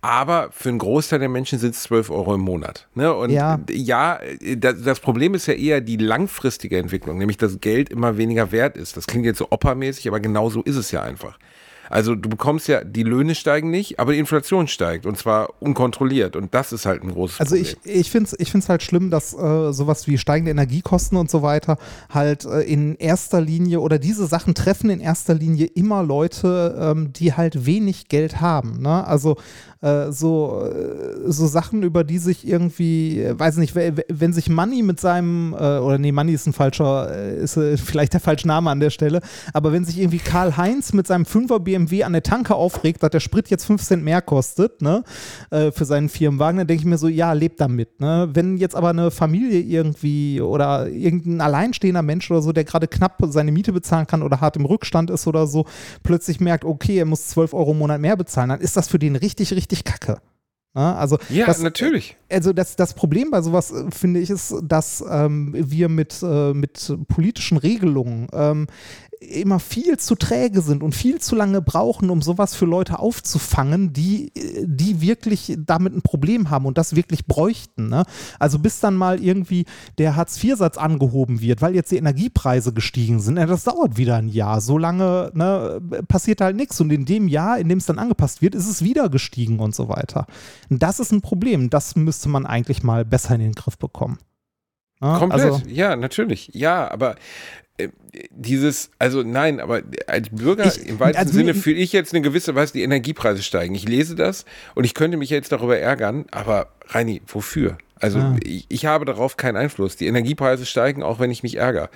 Aber für einen Großteil der Menschen sind es 12 Euro im Monat. Ne? Und Ja. ja, das, das Problem ist ja eher die langfristige Entwicklung, nämlich dass Geld immer weniger wert ist. Das klingt jetzt so oppermäßig, aber genau so ist es ja einfach. Also du bekommst ja, die Löhne steigen nicht, aber die Inflation steigt und zwar unkontrolliert und das ist halt ein großes Also Problem. ich, ich finde es ich find's halt schlimm, dass äh, sowas wie steigende Energiekosten und so weiter halt äh, in erster Linie oder diese Sachen treffen in erster Linie immer Leute, ähm, die halt wenig Geld haben. Ne? Also äh, so, äh, so Sachen, über die sich irgendwie, äh, weiß nicht, we- we- wenn sich Money mit seinem, äh, oder nee, Money ist ein falscher, ist (laughs) vielleicht der falsche Name an der Stelle, aber wenn sich irgendwie Karl-Heinz mit seinem 5er BMW an der Tanke aufregt, dass der Sprit jetzt 5 Cent mehr kostet, ne, für seinen Firmenwagen, dann denke ich mir so, ja, lebt damit, ne. Wenn jetzt aber eine Familie irgendwie oder irgendein alleinstehender Mensch oder so, der gerade knapp seine Miete bezahlen kann oder hart im Rückstand ist oder so, plötzlich merkt, okay, er muss 12 Euro im Monat mehr bezahlen, dann ist das für den richtig, richtig kacke. Ne? Also ja, das, natürlich. also das, das Problem bei sowas, äh, finde ich, ist, dass ähm, wir mit, äh, mit politischen Regelungen ähm, immer viel zu träge sind und viel zu lange brauchen, um sowas für Leute aufzufangen, die, die wirklich damit ein Problem haben und das wirklich bräuchten. Ne? Also bis dann mal irgendwie der Hartz-IV-Satz angehoben wird, weil jetzt die Energiepreise gestiegen sind, ja, das dauert wieder ein Jahr. So lange ne, passiert halt nichts und in dem Jahr, in dem es dann angepasst wird, ist es wieder gestiegen und so weiter. Das ist ein Problem. Das müsste man eigentlich mal besser in den Griff bekommen. Ja, Komplett, also- ja, natürlich. Ja, aber dieses, also nein, aber als Bürger Ich- im weitesten also Sinne fühle ich jetzt eine gewisse Weise, die Energiepreise steigen. Ich lese das und ich könnte mich jetzt darüber ärgern, aber Reini, wofür? Also Ja. ich, ich habe darauf keinen Einfluss. Die Energiepreise steigen, auch wenn ich mich ärgere.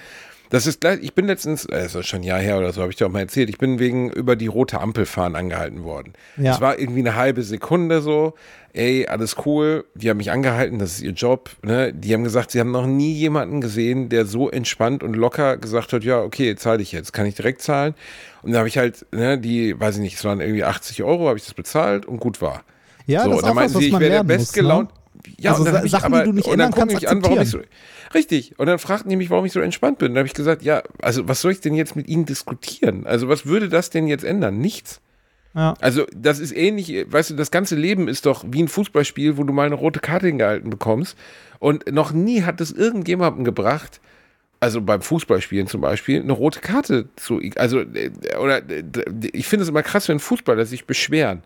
Das ist gleich, ich bin letztens, das ist schon ein Jahr her oder so, habe ich dir auch mal erzählt, ich bin wegen über die rote Ampel fahren angehalten worden. Ja. Es war irgendwie eine halbe Sekunde so, ey, alles cool, die haben mich angehalten, das ist ihr Job. Ne? Die haben gesagt, sie haben noch nie jemanden gesehen, der so entspannt und locker gesagt hat, ja, okay, zahle ich jetzt, kann ich direkt zahlen. Und da habe ich halt, ne, die, weiß ich nicht, es waren irgendwie 80 Euro, habe ich das bezahlt und gut war. Ja, so, das ist auch meinten was, sie, was ich wäre der muss, bestgelaunt. ne? Ja, Also und dann Sa- hab ich Sachen, die aber, du nicht und dann ändern kannst, mich an, warum ich so, richtig. Und dann fragten die mich, warum ich so entspannt bin. Und dann habe ich gesagt, ja, also was soll ich denn jetzt mit ihnen diskutieren? Also was würde das denn jetzt ändern? Nichts. Ja. Also, das ist ähnlich, weißt du, das ganze Leben ist doch wie ein Fußballspiel, wo du mal eine rote Karte hingehalten bekommst. Und noch nie hat es irgendjemandem gebracht, also beim Fußballspielen zum Beispiel, eine rote Karte zu, also, äh, oder, äh, ich finde es immer krass, wenn Fußballer sich beschweren.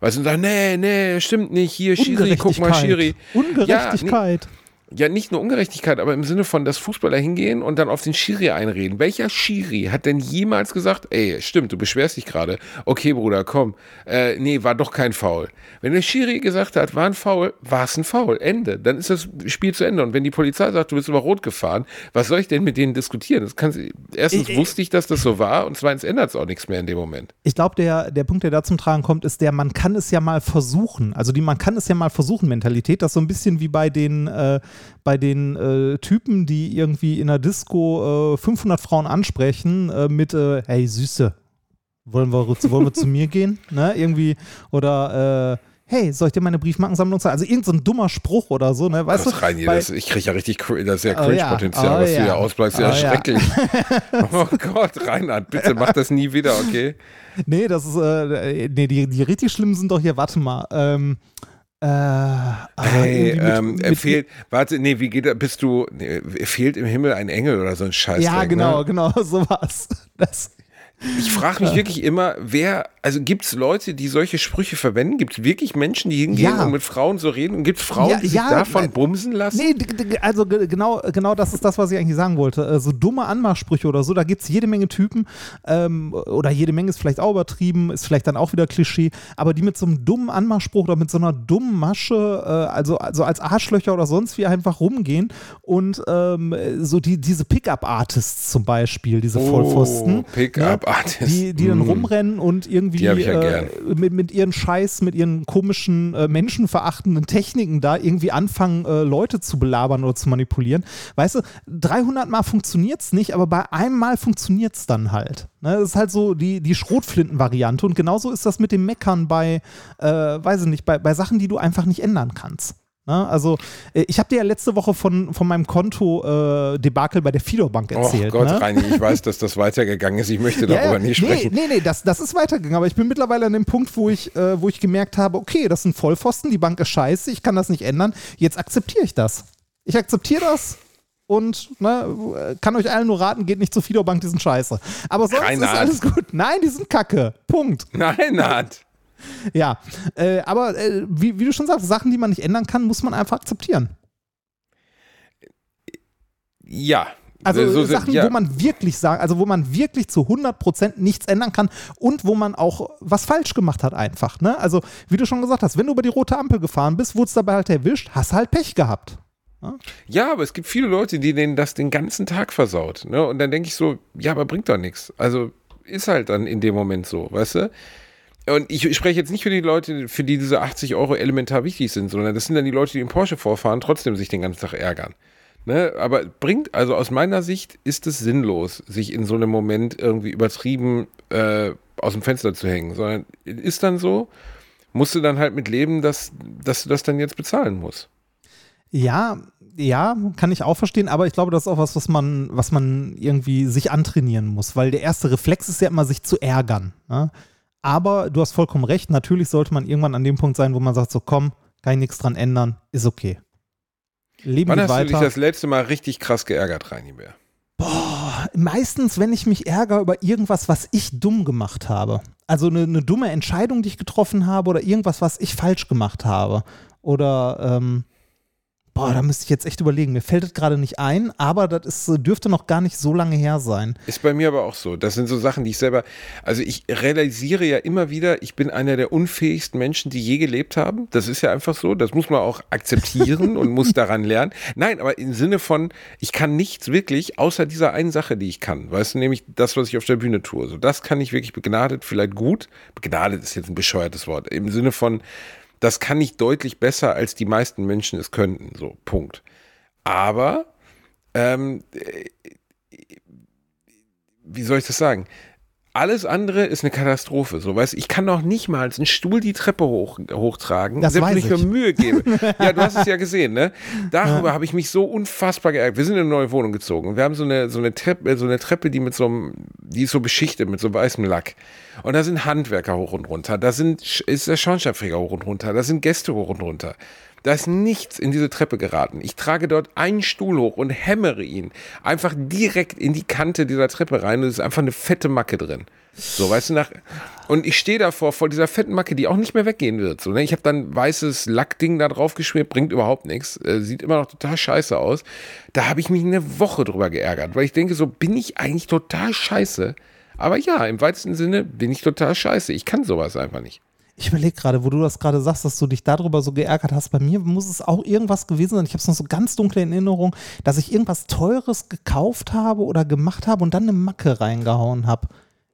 Du, und sagen, nee, nee, stimmt nicht, hier, Schiri, guck mal, Schiri. Ungerechtigkeit. Ja, nicht nur Ungerechtigkeit, aber im Sinne von, dass Fußballer hingehen und dann auf den Schiri einreden. Welcher Schiri hat denn jemals gesagt, ey, stimmt, du beschwerst dich gerade. Okay, Bruder, komm. Äh, nee, war doch kein Foul. Wenn der Schiri gesagt hat, war ein Foul, war es ein Foul. Ende. Dann ist das Spiel zu Ende. Und wenn die Polizei sagt, du bist über Rot gefahren, was soll ich denn mit denen diskutieren? Das kannst, erstens ich- wusste ich, dass das so war und zweitens ändert es auch nichts mehr in dem Moment. Ich glaube, der, der Punkt, der da zum Tragen kommt, ist der, man kann es ja mal versuchen. Also die man kann es ja mal versuchen Mentalität. Das ist so ein bisschen wie bei den, äh, bei den äh, Typen, die irgendwie in der Disco äh, 500 Frauen ansprechen äh, mit, äh, hey Süße, wollen wir, wollen wir zu mir gehen? (laughs) Ne? Irgendwie, oder äh, hey, soll ich dir meine Briefmarkensammlung zeigen? Also irgendein so ein dummer Spruch oder so, ne? Weißt Was du? rein das, ich kriege ja richtig, das ist ja Oh ja, Cringe-Potenzial, oh was du ja. hier ausbleibst. Ja, Oh ja. schrecklich. (laughs) oh Gott, Reinhard, bitte mach das nie wieder, okay? Nee, das ist, äh, nee, die, die richtig schlimmen sind doch hier, warte mal, ähm, äh, Hey, mit- ähm, mit- fehlt, warte, nee, wie geht er, bist du, nee, fehlt im Himmel ein Engel oder so ein Scheiß. Ja, genau, Ne? genau, (laughs) sowas. Das, Ich frage mich wirklich immer, wer, also gibt es Leute, die solche Sprüche verwenden? Gibt es wirklich Menschen, die hingehen Ja. und mit Frauen so reden? Und gibt es Frauen, Ja, die sich ja, davon nein. bumsen lassen? nee, also ge- genau, genau das ist das, was ich eigentlich sagen wollte. Äh, So dumme Anmachsprüche oder so, da gibt es jede Menge Typen, ähm, oder jede Menge ist vielleicht auch übertrieben, ist vielleicht dann auch wieder Klischee, aber die mit so einem dummen Anmachspruch oder mit so einer dummen Masche, äh, also, also als Arschlöcher oder sonst wie einfach rumgehen und ähm, so die, diese Pickup-Artists zum Beispiel, diese Vollpfosten. Oh, Pickup-Artists. Die, die dann Mm. rumrennen und irgendwie ja äh, mit, mit ihren Scheiß, mit ihren komischen, äh, menschenverachtenden Techniken da irgendwie anfangen, äh, Leute zu belabern oder zu manipulieren. Weißt du, 300 Mal funktioniert es nicht, aber bei einem Mal funktioniert es dann halt. Ne, das ist halt so die, die Schrotflinten-Variante und genauso ist das mit dem Meckern bei, äh, weiß ich nicht, bei, bei Sachen, die du einfach nicht ändern kannst. Ne? Also, äh, ich habe dir ja letzte Woche von, von meinem Konto-Debakel bei der Fido-Bank Oh erzählt. Gott, ne? Reini, ich weiß, dass das weitergegangen ist. Ich möchte darüber nicht sprechen. Nee, nee, nee, das, das ist weitergegangen. Aber ich bin mittlerweile an dem Punkt, wo ich, äh, wo ich gemerkt habe, okay, das sind Vollpfosten, die Bank ist scheiße, ich kann das nicht ändern. Jetzt akzeptiere ich das. Ich akzeptiere das und ne, kann euch allen nur raten, geht nicht zu Fido-Bank, die sind scheiße. Aber sonst Reinhard. ist alles gut. Nein, die sind kacke. Punkt. Nein, Nat. (laughs) Ja, äh, aber äh, wie, wie du schon sagst, Sachen, die man nicht ändern kann, muss man einfach akzeptieren. Ja. Also So- Sachen, ja. wo man wirklich sagen, also wo man wirklich zu 100% nichts ändern kann und wo man auch was falsch gemacht hat einfach. Ne? Also wie du schon gesagt hast, wenn du über die rote Ampel gefahren bist, wurdest dabei halt erwischt, hast halt Pech gehabt. Ja, aber es gibt viele Leute, die denen das den ganzen Tag versaut. Ne? Und dann denke ich so, ja, aber bringt doch nichts. Also ist halt dann in dem Moment so, weißt du? Und ich spreche jetzt nicht für die Leute, für die diese 80 Euro elementar wichtig sind, sondern das sind dann die Leute, die im Porsche vorfahren, trotzdem sich den ganzen Tag ärgern. Ne? Aber bringt, also aus meiner Sicht ist es sinnlos, sich in so einem Moment irgendwie übertrieben äh, aus dem Fenster zu hängen, sondern ist dann so, musst du dann halt mit leben, dass, dass du das dann jetzt bezahlen musst. Ja, ja, kann ich auch verstehen, aber ich glaube, das ist auch was, was man, was man irgendwie sich antrainieren muss, weil der erste Reflex ist ja immer, sich zu ärgern. Ne? Aber du hast vollkommen recht, natürlich sollte man irgendwann an dem Punkt sein, wo man sagt, so komm, kann ich nichts dran ändern, ist okay. Leben Wann hast du dich weiter. das letzte Mal richtig krass geärgert, Reinibär? Boah, meistens, wenn ich mich ärgere über irgendwas, was ich dumm gemacht habe. Also eine, eine dumme Entscheidung, die ich getroffen habe oder irgendwas, was ich falsch gemacht habe. Oder, ähm, boah, da müsste ich jetzt echt überlegen. Mir fällt es gerade nicht ein, aber das ist, dürfte noch gar nicht so lange her sein. Ist bei mir aber auch so. Das sind so Sachen, die ich selber, also ich realisiere ja immer wieder, ich bin einer der unfähigsten Menschen, die je gelebt haben. Das ist ja einfach so. Das muss man auch akzeptieren und muss (laughs) daran lernen. Nein, aber im Sinne von, ich kann nichts wirklich, außer dieser einen Sache, die ich kann. Weißt du, nämlich das, was ich auf der Bühne tue. So, das kann ich wirklich begnadet, vielleicht gut. Begnadet ist jetzt ein bescheuertes Wort. Im Sinne von, das kann ich deutlich besser, als die meisten Menschen es könnten. So, Punkt. Aber, ähm, wie soll ich das sagen? Alles andere ist eine Katastrophe. So, weißt ich kann noch nicht mal einen Stuhl die Treppe hoch, hochtragen, Das selbst wenn ich mir. Mühe gebe. (laughs) ja, du hast es ja gesehen, ne? Darüber habe ich mich so unfassbar geärgert. Wir sind in eine neue Wohnung gezogen und wir haben so eine, so eine Treppe, so eine Treppe, die mit so einem, die ist so beschichtet mit so weißem Lack. Und da sind Handwerker hoch und runter, da sind, ist der Schornsteinfeger hoch und runter, da sind Gäste hoch und runter. Da ist nichts in diese Treppe geraten. Ich trage dort einen Stuhl hoch und hämmere ihn einfach direkt in die Kante dieser Treppe rein und es ist einfach eine fette Macke drin. So, weißt du, nach. Und ich stehe davor, vor dieser fetten Macke, die auch nicht mehr weggehen wird. So, ne? Ich habe dann weißes Lackding da drauf geschmiert, bringt überhaupt nichts. Äh, sieht immer noch total scheiße aus. Da habe ich mich eine Woche drüber geärgert, weil ich denke, so bin ich eigentlich total scheiße. Aber ja, im weitesten Sinne bin ich total scheiße. Ich kann sowas einfach nicht. Ich überlege gerade, wo du das gerade sagst, dass du dich darüber so geärgert hast. Bei mir muss es auch irgendwas gewesen sein. Ich habe es noch so ganz dunkle in Erinnerung, dass ich irgendwas Teures gekauft habe oder gemacht habe und dann eine Macke reingehauen habe.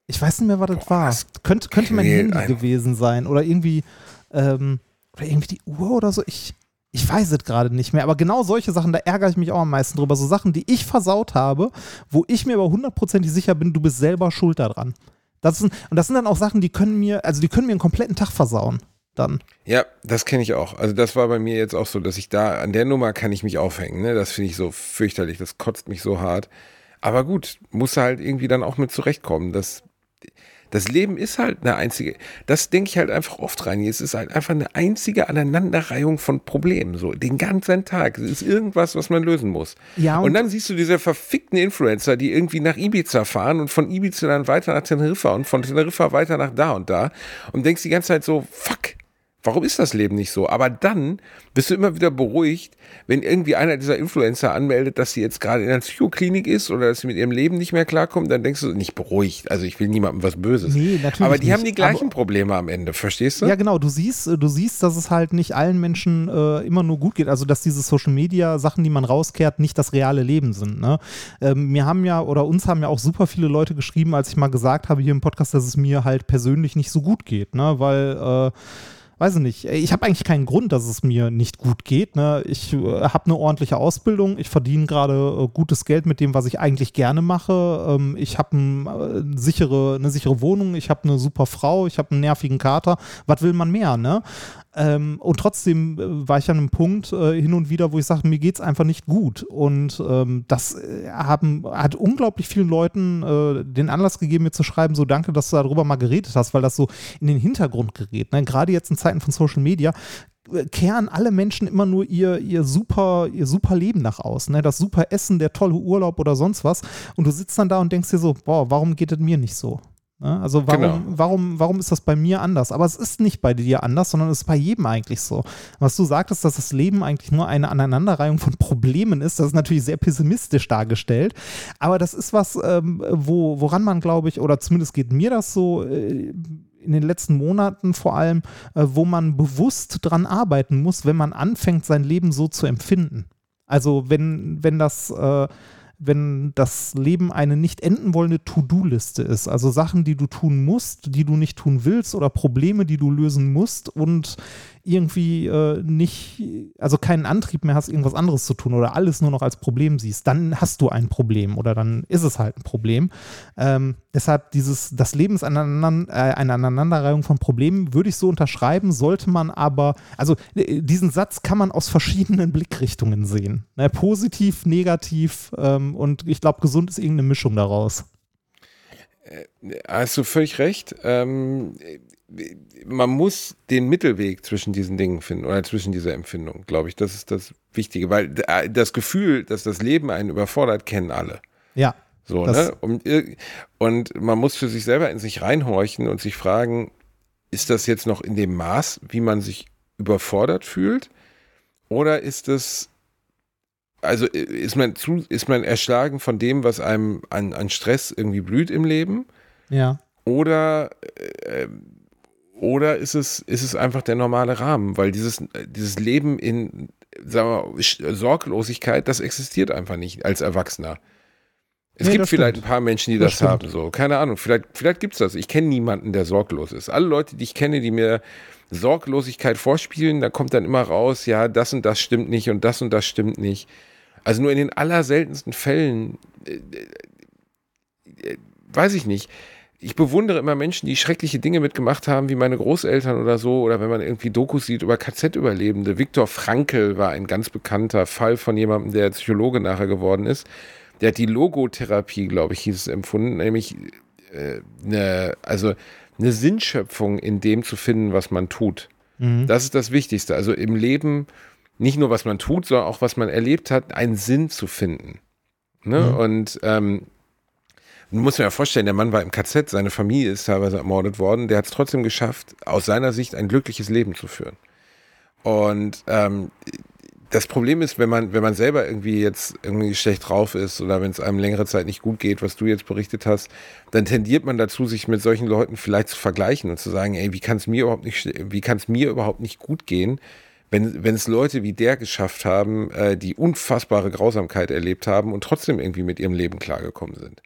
Ich weiß nicht mehr, was das war. das Könnte, könnte mein Handy einen. gewesen sein oder irgendwie, ähm, oder irgendwie die Uhr oder so. Ich, ich weiß es gerade nicht mehr. Aber genau solche Sachen, da ärgere ich mich auch am meisten drüber. So Sachen, die ich versaut habe, wo ich mir aber hundertprozentig sicher bin, du bist selber schuld daran. Das sind, und das sind dann auch Sachen, die können mir, also die können mir einen kompletten Tag versauen. Dann. Ja, das kenne ich auch. Also das war bei mir jetzt auch so, dass ich da, an der Nummer kann ich mich aufhängen. Ne? Das finde ich so fürchterlich, das kotzt mich so hart. Aber gut, muss halt irgendwie dann auch mit zurechtkommen. Das, das Leben ist halt eine einzige, das denke ich halt einfach oft rein. Es ist halt einfach eine einzige Aneinanderreihung von Problemen. So den ganzen Tag. Es ist irgendwas, was man lösen muss. Ja, und, und- dann siehst du diese verfickten Influencer, die irgendwie nach Ibiza fahren und von Ibiza dann weiter nach Teneriffa und von Teneriffa weiter nach da und da und denkst die ganze Zeit so, fuck, Warum ist das Leben nicht so? Aber dann bist du immer wieder beruhigt, wenn irgendwie einer dieser Influencer anmeldet, dass sie jetzt gerade in einer Psychoklinik ist oder dass sie mit ihrem Leben nicht mehr klarkommt, dann denkst du, nicht beruhigt. Also ich will niemandem was Böses. Nee, natürlich Aber die nicht. haben die gleichen Aber- Probleme am Ende, verstehst du? Ja, genau. Du siehst, du siehst, dass es halt nicht allen Menschen äh, immer nur gut geht. Also, dass diese Social Media Sachen, die man rauskehrt, nicht das reale Leben sind. Ne? Ähm, mir haben ja oder uns haben ja auch super viele Leute geschrieben, als ich mal gesagt habe hier im Podcast, dass es mir halt persönlich nicht so gut geht, ne? Weil äh, weiß ich nicht, ich habe eigentlich keinen Grund, dass es mir nicht gut geht. Ne? Ich äh, habe eine ordentliche Ausbildung, ich verdiene gerade äh, gutes Geld mit dem, was ich eigentlich gerne mache. Ähm, ich habe ein, äh, sichere, eine sichere Wohnung, ich habe eine super Frau, ich habe einen nervigen Kater. Was will man mehr, ne? Ähm, und trotzdem äh, war ich an einem Punkt äh, hin und wieder, wo ich sage, mir geht es einfach nicht gut. Und ähm, das äh, haben, hat unglaublich vielen Leuten äh, den Anlass gegeben, mir zu schreiben, so danke, dass du darüber mal geredet hast, weil das so in den Hintergrund gerät. Ne? Gerade jetzt in Zeiten von Social Media äh, kehren alle Menschen immer nur ihr, ihr, super, ihr super Leben nach außen. Ne? Das super Essen, der tolle Urlaub oder sonst was. Und du sitzt dann da und denkst dir so, boah, warum geht es mir nicht so? Ne? Also warum, genau. warum, warum ist das bei mir anders? Aber es ist nicht bei dir anders, sondern es ist bei jedem eigentlich so. Was du sagtest, dass das Leben eigentlich nur eine Aneinanderreihung von Problemen ist, das ist natürlich sehr pessimistisch dargestellt. Aber das ist was, ähm, wo, woran man, glaube ich, oder zumindest geht mir das so, äh, in den letzten Monaten vor allem, äh, wo man bewusst dran arbeiten muss, wenn man anfängt, sein Leben so zu empfinden. Also wenn, wenn das äh, wenn das Leben eine nicht enden wollende To-Do-Liste ist. Also Sachen, die du tun musst, die du nicht tun willst oder Probleme, die du lösen musst und irgendwie äh, nicht, also keinen Antrieb mehr hast, irgendwas anderes zu tun oder alles nur noch als Problem siehst, dann hast du ein Problem oder dann ist es halt ein Problem. Ähm, deshalb dieses, das Leben ist eine, äh, eine Aneinanderreihung von Problemen, würde ich so unterschreiben, sollte man aber, also äh, diesen Satz kann man aus verschiedenen Blickrichtungen sehen. Ne? Positiv, negativ ähm, und ich glaube, gesund ist irgendeine Mischung daraus. Äh, hast du völlig recht. Ähm, man muss den Mittelweg zwischen diesen Dingen finden oder zwischen dieser Empfindung, glaube ich. Das ist das Wichtige, weil äh, das Gefühl, dass das Leben einen überfordert, kennen alle. Ja. So, ne? Und, und man muss für sich selber in sich reinhorchen und sich fragen, ist das jetzt noch in dem Maß, wie man sich überfordert fühlt? Oder ist es, also äh, ist man zu, ist man erschlagen von dem, was einem an, an Stress irgendwie blüht im Leben? Ja. Oder äh, oder ist es, ist es einfach der normale Rahmen? Weil dieses, dieses Leben in sagen wir, Sorglosigkeit, das existiert einfach nicht als Erwachsener. Es nee, gibt vielleicht stimmt. ein paar Menschen, die das, das haben, so. Keine Ahnung, vielleicht, vielleicht gibt es das. Ich kenne niemanden, der sorglos ist. Alle Leute, die ich kenne, die mir Sorglosigkeit vorspielen, da kommt dann immer raus, ja, das und das stimmt nicht und das und das stimmt nicht. Also nur in den allerseltensten Fällen, äh, äh, äh weiß ich nicht ich bewundere immer Menschen, die schreckliche Dinge mitgemacht haben, wie meine Großeltern oder so, oder wenn man irgendwie Dokus sieht über KZ-Überlebende. Viktor Frankl war ein ganz bekannter Fall von jemandem, der Psychologe nachher geworden ist. Der hat die Logotherapie, glaube ich, hieß es empfunden, nämlich äh, eine, also eine Sinnschöpfung in dem zu finden, was man tut. Mhm. Das ist das Wichtigste. Also im Leben nicht nur, was man tut, sondern auch, was man erlebt hat, einen Sinn zu finden. Ne? Mhm. Und ähm, Du musst mir ja vorstellen, der Mann war im KZ, seine Familie ist teilweise ermordet worden, der hat es trotzdem geschafft, aus seiner Sicht ein glückliches Leben zu führen. Und ähm, das Problem ist, wenn man, wenn man selber irgendwie jetzt irgendwie schlecht drauf ist oder wenn es einem längere Zeit nicht gut geht, was du jetzt berichtet hast, dann tendiert man dazu, sich mit solchen Leuten vielleicht zu vergleichen und zu sagen, ey, wie kann es mir überhaupt nicht, wie kann es mir überhaupt nicht gut gehen, wenn, wenn es Leute wie der geschafft haben, äh, die unfassbare Grausamkeit erlebt haben und trotzdem irgendwie mit ihrem Leben klargekommen sind.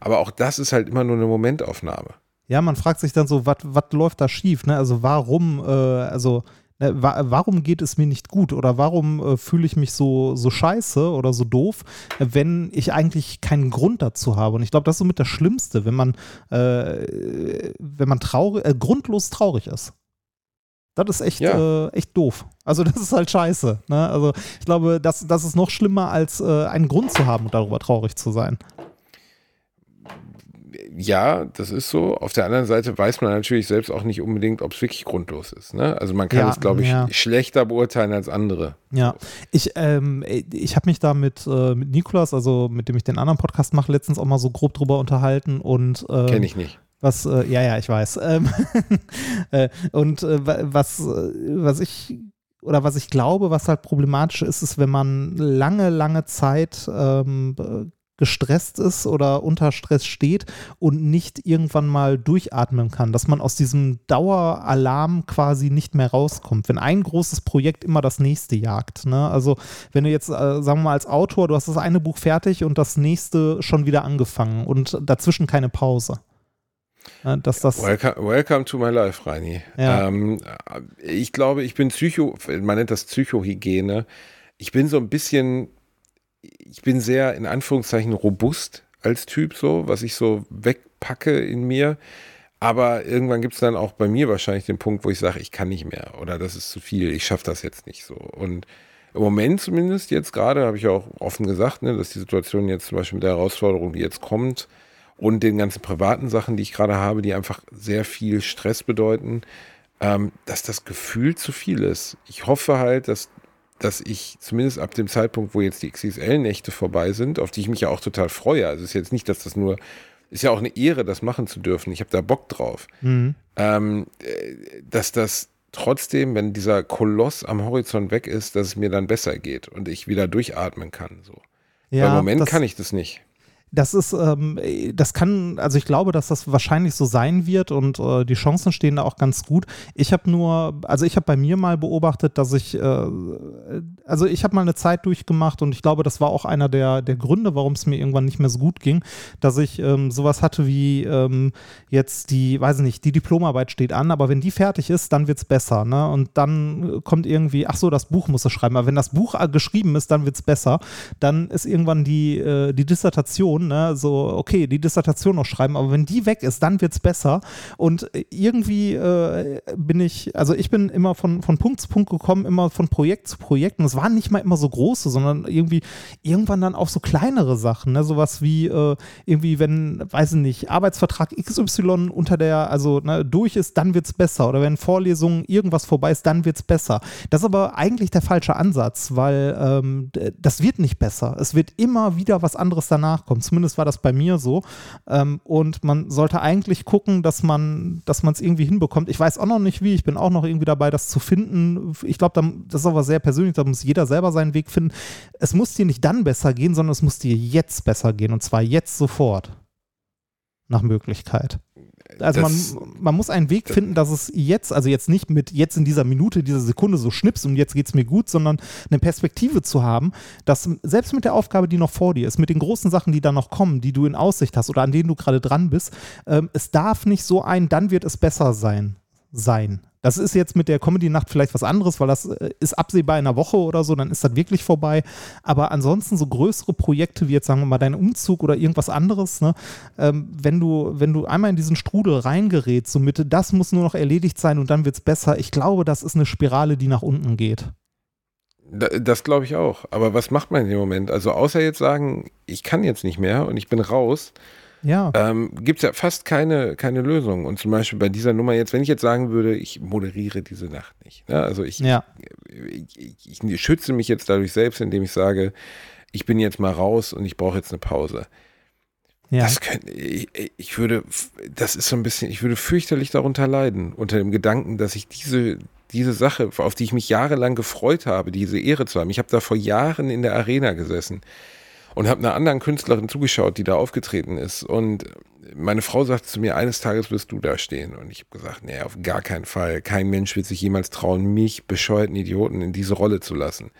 Aber auch das ist halt immer nur eine Momentaufnahme. Ja, man fragt sich dann so, was läuft da schief? Ne? Also warum, äh, also ne, wa warum geht es mir nicht gut oder warum äh, fühle ich mich so, so scheiße oder so doof, wenn ich eigentlich keinen Grund dazu habe? Und ich glaube, das ist so mit das Schlimmste, wenn man, äh, wenn man traurig, äh, grundlos traurig ist. Das ist echt, ja. äh, echt doof. Also das ist halt scheiße. Ne? Also ich glaube, das, das ist noch schlimmer, als äh, einen Grund zu haben, darüber traurig zu sein ja, das ist so. Auf der anderen Seite weiß man natürlich selbst auch nicht unbedingt, ob es wirklich grundlos ist. Ne? Also man kann ja, es, glaube ich, ja. schlechter beurteilen als andere. Ja, ich, ähm, ich habe mich da mit, äh, mit Nikolas, also mit dem ich den anderen Podcast mache, letztens auch mal so grob drüber unterhalten und ähm, kenne ich nicht. Was, äh, ja, ja, ich weiß. Ähm, (laughs) äh, und äh, was, was ich oder was ich glaube, was halt problematisch ist, ist, wenn man lange, lange Zeit ähm, gestresst ist oder unter Stress steht und nicht irgendwann mal durchatmen kann, dass man aus diesem Daueralarm quasi nicht mehr rauskommt. Wenn ein großes Projekt immer das nächste jagt. Ne? Also wenn du jetzt, äh, sagen wir mal als Autor, du hast das eine Buch fertig und das nächste schon wieder angefangen und dazwischen keine Pause. Ja, dass das welcome, welcome, to my life, Reini. Ja. Ähm, ich glaube, ich bin Psycho, man nennt das Psychohygiene. Ich bin so ein bisschen ich bin sehr in Anführungszeichen robust als Typ, so, was ich so wegpacke in mir. Aber irgendwann gibt es dann auch bei mir wahrscheinlich den Punkt, wo ich sage, ich kann nicht mehr oder das ist zu viel, ich schaffe das jetzt nicht so. Und im Moment zumindest jetzt gerade, habe ich auch offen gesagt, ne, dass die Situation jetzt zum Beispiel mit der Herausforderung, die jetzt kommt und den ganzen privaten Sachen, die ich gerade habe, die einfach sehr viel Stress bedeuten, ähm, dass das Gefühl zu viel ist. Ich hoffe halt, dass, dass ich zumindest ab dem Zeitpunkt, wo jetzt die XXL-Nächte vorbei sind, auf die ich mich ja auch total freue, also es ist jetzt nicht, dass das nur, ist ja auch eine Ehre, das machen zu dürfen. Ich habe da Bock drauf. Mhm. Ähm, äh, dass das trotzdem, wenn dieser Koloss am Horizont weg ist, dass es mir dann besser geht und ich wieder durchatmen kann. So. Ja, Weil Im Moment kann ich das nicht. Das ist, ähm, das kann, also ich glaube, dass das wahrscheinlich so sein wird und äh, die Chancen stehen da auch ganz gut. Ich habe nur, also ich habe bei mir mal beobachtet, dass ich, äh, also ich habe mal eine Zeit durchgemacht und ich glaube, das war auch einer der, der Gründe, warum es mir irgendwann nicht mehr so gut ging, dass ich ähm, sowas hatte wie ähm, jetzt die, weiß ich nicht, die Diplomarbeit steht an, aber wenn die fertig ist, dann wird es besser. Ne? Und dann kommt irgendwie, ach so, das Buch muss es schreiben, aber wenn das Buch äh, geschrieben ist, dann wird es besser. Dann ist irgendwann die, äh, die Dissertation, ne? so, okay, die Dissertation noch schreiben, aber wenn die weg ist, dann wird es besser. Und irgendwie äh, bin ich, also ich bin immer von, von Punkt zu Punkt gekommen, immer von Projekt zu Projekt. Und es waren nicht mal immer so große, sondern irgendwie irgendwann dann auch so kleinere Sachen, ne? sowas wie äh, irgendwie, wenn, weiß ich nicht, Arbeitsvertrag XY unter der, also ne, durch ist, dann wird es besser. Oder wenn Vorlesungen irgendwas vorbei ist, dann wird es besser. Das ist aber eigentlich der falsche Ansatz, weil ähm, das wird nicht besser. Es wird immer wieder was anderes danach kommen. Zumindest war das bei mir so. Ähm, und man sollte eigentlich gucken, dass man dass man es irgendwie hinbekommt. Ich weiß auch noch nicht wie. Ich bin auch noch irgendwie dabei, das zu finden. Ich glaube, das ist aber sehr persönlich. Da muss jeder selber seinen Weg finden. Es muss dir nicht dann besser gehen, sondern es muss dir jetzt besser gehen. Und zwar jetzt sofort. Nach Möglichkeit. Also Das- man, man muss einen Weg finden, dass es jetzt, also jetzt nicht mit jetzt in dieser Minute, dieser Sekunde so schnips und jetzt geht es mir gut, sondern eine Perspektive zu haben, dass selbst mit der Aufgabe, die noch vor dir ist, mit den großen Sachen, die da noch kommen, die du in Aussicht hast oder an denen du gerade dran bist, ähm, es darf nicht so ein, dann wird es besser sein. Sein. Das ist jetzt mit der Comedy-Nacht vielleicht was anderes, weil das äh, ist absehbar in einer Woche oder so, dann ist das wirklich vorbei. Aber ansonsten so größere Projekte wie jetzt sagen wir mal dein Umzug oder irgendwas anderes, ne, ähm, wenn du, wenn du einmal in diesen Strudel reingerätst, so mit, das muss nur noch erledigt sein und dann wird es besser, ich glaube, das ist eine Spirale, die nach unten geht. Da- Das glaube ich auch. Aber was macht man in dem Moment? Also außer jetzt sagen, ich kann jetzt nicht mehr und ich bin raus, Ja. ähm, gibt es ja fast keine, keine Lösung. Und zum Beispiel bei dieser Nummer jetzt, wenn ich jetzt sagen würde, ich moderiere diese Nacht nicht. Ne? Also ich, Ja. ich, ich, ich schütze mich jetzt dadurch selbst, indem ich sage, ich bin jetzt mal raus und ich brauche jetzt eine Pause. Ja. Das könnte, ich, ich würde, das ist so ein bisschen, ich würde fürchterlich darunter leiden, unter dem Gedanken, dass ich diese, diese Sache, auf die ich mich jahrelang gefreut habe, diese Ehre zu haben. Ich habe da vor Jahren in der Arena gesessen und habe einer anderen Künstlerin zugeschaut, die da aufgetreten ist. Und meine Frau sagte zu mir, eines Tages wirst du da stehen. Und ich habe gesagt, nee, auf gar keinen Fall. Kein Mensch wird sich jemals trauen, mich, bescheuerten Idioten, in diese Rolle zu lassen.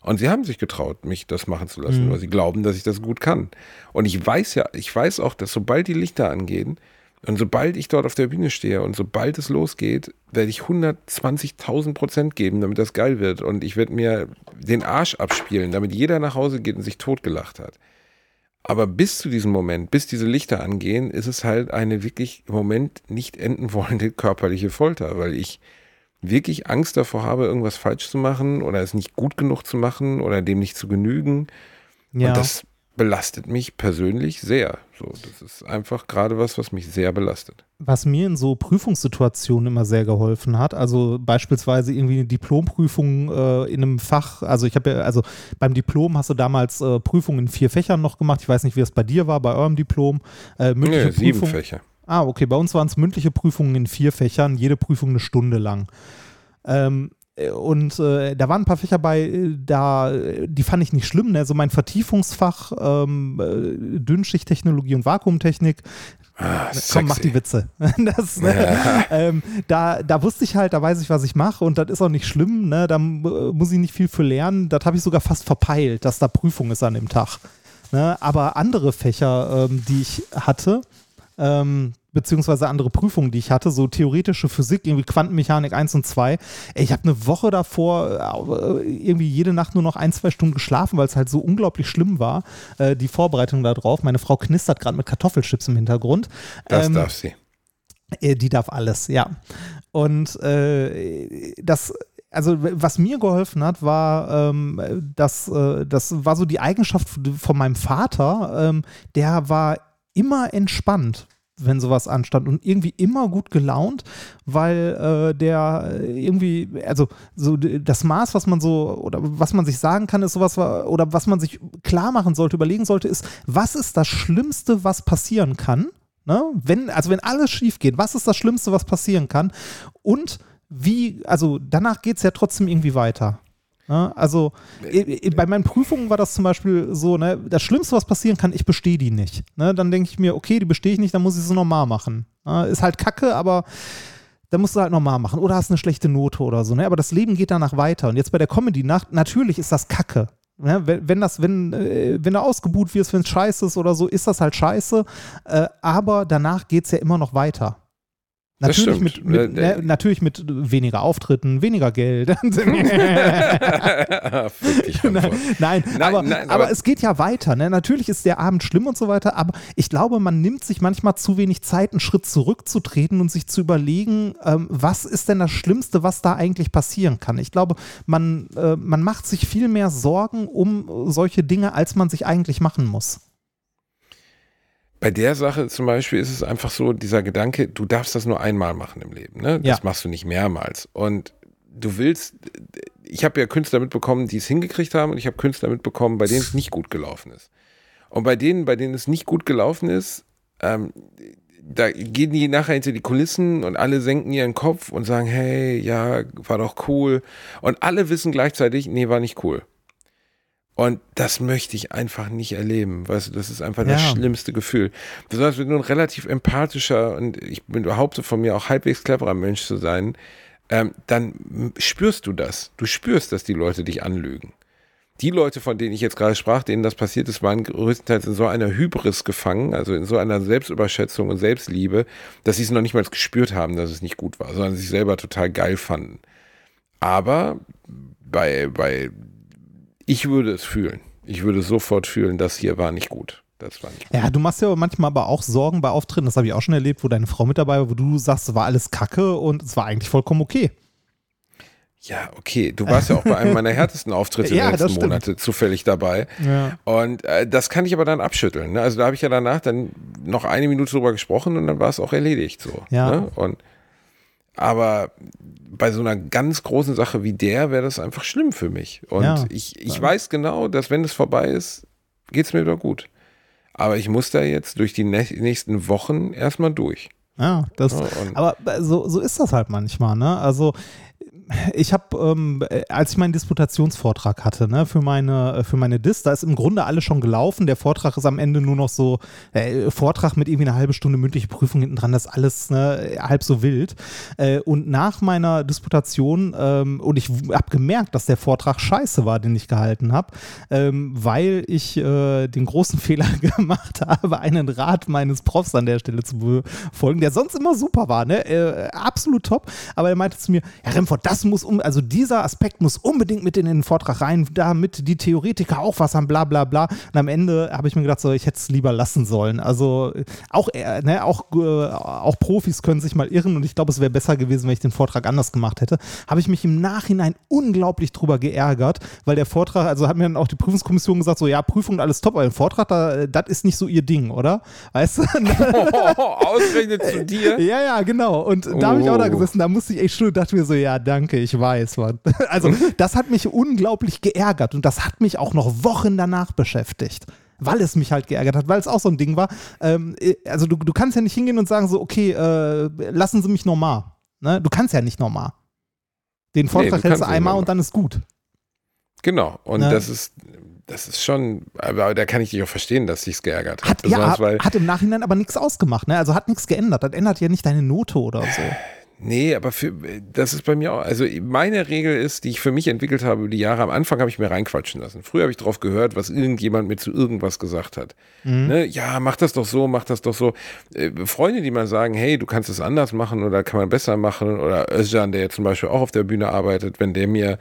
Und sie haben sich getraut, mich das machen zu lassen, Mhm. weil sie glauben, dass ich das gut kann. Und ich weiß ja, ich weiß auch, dass sobald die Lichter angehen und sobald ich dort auf der Bühne stehe und sobald es losgeht, werde ich 120.000 Prozent geben, damit das geil wird. Und ich werde mir den Arsch abspielen, damit jeder nach Hause geht und sich totgelacht hat. Aber bis zu diesem Moment, bis diese Lichter angehen, ist es halt eine wirklich im Moment nicht enden wollende (laughs) körperliche Folter, weil ich wirklich Angst davor habe, irgendwas falsch zu machen oder es nicht gut genug zu machen oder dem nicht zu genügen. ja. Und das belastet mich persönlich sehr. So, das ist einfach gerade was, was mich sehr belastet. was mir in so Prüfungssituationen immer sehr geholfen hat, also beispielsweise irgendwie eine Diplomprüfung äh, in einem Fach, also ich habe ja, also beim Diplom hast du damals äh, Prüfungen in vier Fächern noch gemacht, ich weiß nicht, wie es bei dir war, bei eurem Diplom, äh, mündliche Nee, sieben Prüfung. Fächer. Ah, okay, bei uns waren es mündliche Prüfungen in vier Fächern, jede Prüfung eine Stunde lang. Ähm, äh, und äh, da waren ein paar Fächer bei, äh, da, äh, die fand ich nicht schlimm. Ne? Also mein Vertiefungsfach, ähm, äh, Dünnschichttechnologie und Vakuumtechnik, Ah, Komm, mach die Witze. (laughs) Das, ne, ähm, da, da wusste ich halt, da weiß ich, was ich mache und das ist auch nicht schlimm. Ne? Da äh, muss ich nicht viel für lernen. Das habe ich sogar fast verpeilt, dass da Prüfung ist an dem Tag. Ne? Aber andere Fächer, ähm, die ich hatte, ähm, beziehungsweise andere Prüfungen, die ich hatte, so theoretische Physik, irgendwie Quantenmechanik 1 und 2. Ey, ich habe eine Woche davor äh, irgendwie jede Nacht nur noch ein, zwei Stunden geschlafen, weil es halt so unglaublich schlimm war, äh, die Vorbereitung darauf. Meine Frau knistert gerade mit Kartoffelchips im Hintergrund. Das Ähm, darf sie. äh, Die darf alles, ja. Und äh, das, also was mir geholfen hat, war, ähm, das, äh, das war so die Eigenschaft von meinem Vater, ähm, der war immer entspannt. Wenn sowas anstand und irgendwie immer gut gelaunt, weil äh, der irgendwie, also so das Maß, was man so oder was man sich sagen kann, ist sowas oder was man sich klar machen sollte, überlegen sollte, ist, was ist das Schlimmste, was passieren kann? Ne? Wenn, also wenn alles schief geht, was ist das Schlimmste, was passieren kann? Und wie, also danach geht es ja trotzdem irgendwie weiter. Ne? Also bei meinen Prüfungen war das zum Beispiel so, ne, das Schlimmste, was passieren kann, ich bestehe die nicht. Ne? Dann denke ich mir, okay, die bestehe ich nicht, dann muss ich sie normal machen. Ne? Ist halt kacke, aber dann musst du halt normal machen. Oder hast eine schlechte Note oder so. Ne? Aber das Leben geht danach weiter. Und jetzt bei der Comedy-Nacht, natürlich ist das kacke. Ne? Wenn, wenn, das, wenn, äh, wenn du ausgebuht wirst, wenn es scheiße ist oder so, ist das halt scheiße. Äh, aber danach geht es ja immer noch weiter. Natürlich mit, mit äh, ne, natürlich mit weniger Auftritten, weniger Geld. (laughs) (laughs) (laughs) nein, nein, aber, nein, aber, aber, es geht ja weiter. Ne? Natürlich ist der Abend schlimm und so weiter, aber ich glaube, man nimmt sich manchmal zu wenig Zeit, einen Schritt zurückzutreten und sich zu überlegen, ähm, was ist denn das Schlimmste, was da eigentlich passieren kann. Ich glaube, man, äh, man macht sich viel mehr Sorgen um solche Dinge, als man sich eigentlich machen muss bei der Sache zum Beispiel ist es einfach so, dieser Gedanke, du darfst das nur einmal machen im Leben. Ne? Das ja. machst du nicht mehrmals. Und du willst, ich habe ja Künstler mitbekommen, die es hingekriegt haben und ich habe Künstler mitbekommen, bei denen es nicht gut gelaufen ist. Und bei denen, bei denen es nicht gut gelaufen ist, ähm, da gehen die nachher hinter die Kulissen und alle senken ihren Kopf und sagen, hey, ja, war doch cool. Und alle wissen gleichzeitig, nee, war nicht cool. Und das möchte ich einfach nicht erleben. Weißt du, das ist einfach ja. das schlimmste Gefühl. Besonders wenn du ein relativ empathischer und ich behaupte von mir auch halbwegs cleverer Mensch zu sein, ähm, dann spürst du das. Du spürst, dass die Leute dich anlügen. Die Leute, von denen ich jetzt gerade sprach, denen das passiert ist, waren größtenteils in so einer Hybris gefangen, also in so einer Selbstüberschätzung und Selbstliebe, dass sie es noch nicht mal gespürt haben, dass es nicht gut war, sondern sich selber total geil fanden. Aber bei, bei ich würde es fühlen. Ich würde sofort fühlen, das hier war nicht gut. Das war nicht gut. Ja, du machst ja manchmal aber auch Sorgen bei Auftritten, das habe ich auch schon erlebt, wo deine Frau mit dabei war, wo du sagst, es war alles kacke und es war eigentlich vollkommen okay. Ja, okay. Du warst ja auch bei einem meiner härtesten Auftritte (laughs) ja, der letzten Monate zufällig dabei. Ja. Und äh, das kann ich aber dann abschütteln. Ne? Also da habe ich ja danach dann noch eine Minute drüber gesprochen und dann war es auch erledigt so. Ja. Ne? Und aber bei so einer ganz großen Sache wie der wäre das einfach schlimm für mich. Und ja, ich, ich weiß genau, dass wenn es vorbei ist, geht es mir wieder gut. Aber ich muss da jetzt durch die nächsten Wochen erstmal durch. Ja, das, ja, aber so, so ist das halt manchmal, ne? Also ich habe, ähm, als ich meinen Disputationsvortrag hatte, ne, für meine, äh, für meine Dis, da ist im Grunde alles schon gelaufen. Der Vortrag ist am Ende nur noch so, äh, Vortrag mit irgendwie einer halben Stunde mündliche Prüfung hinten dran, das ist alles ne, halb so wild. Äh, und nach meiner Disputation, ähm, und ich habe gemerkt, dass der Vortrag scheiße war, den ich gehalten habe, ähm, weil ich äh, den großen (laughs) Fehler gemacht habe, einen Rat meines Profs an der Stelle zu befolgen, der sonst immer super war, ne? Äh, absolut top. Aber er meinte zu mir, Herr Remford, das das muss um, also dieser Aspekt muss unbedingt mit in den Vortrag rein, damit die Theoretiker auch was haben, bla bla bla. Und am Ende habe ich mir gedacht, so, ich hätte es lieber lassen sollen. Also auch, äh, ne, auch, äh, auch Profis können sich mal irren und ich glaube, es wäre besser gewesen, wenn ich den Vortrag anders gemacht hätte. Habe ich mich im Nachhinein unglaublich drüber geärgert, weil der Vortrag, also hat mir dann auch die Prüfungskommission gesagt, so ja, Prüfung alles top, aber der Vortrag, da, das ist nicht so ihr Ding, oder? Weißt du? Oh, (laughs) (laughs) ausgerechnet zu dir? Ja, ja, genau. Und da oh. habe ich auch da oh. gesessen, da musste ich echt schon, dachte mir so, ja, danke danke, ich weiß, Mann. (laughs) Also, das hat mich unglaublich geärgert und das hat mich auch noch Wochen danach beschäftigt weil es mich halt geärgert hat, weil es auch so ein Ding war. Ähm, äh, also du, du kannst ja nicht hingehen und sagen so, okay, äh, lassen Sie mich normal. Ne? Du kannst ja nicht normal. Den Vortrag nee, hältst du einmal und dann ist gut. Genau, und ne? das ist das ist schon, aber da kann ich dich auch verstehen, dass sich's geärgert hat. Hat, ja, hat im Nachhinein aber nichts ausgemacht, ne? Also hat nichts geändert. Das ändert ja nicht deine Note oder so. Nee, aber für, das ist bei mir auch, also meine Regel ist, die ich für mich entwickelt habe über die Jahre, am Anfang habe ich mir reinquatschen lassen. Früher habe ich drauf gehört, was irgendjemand mir zu irgendwas gesagt hat. Mhm. Ne? Ja, mach das doch so, mach das doch so. Äh, Freunde, die mal sagen, hey, du kannst es anders machen oder kann man besser machen oder Özcan, der jetzt zum Beispiel auch auf der Bühne arbeitet, wenn der mir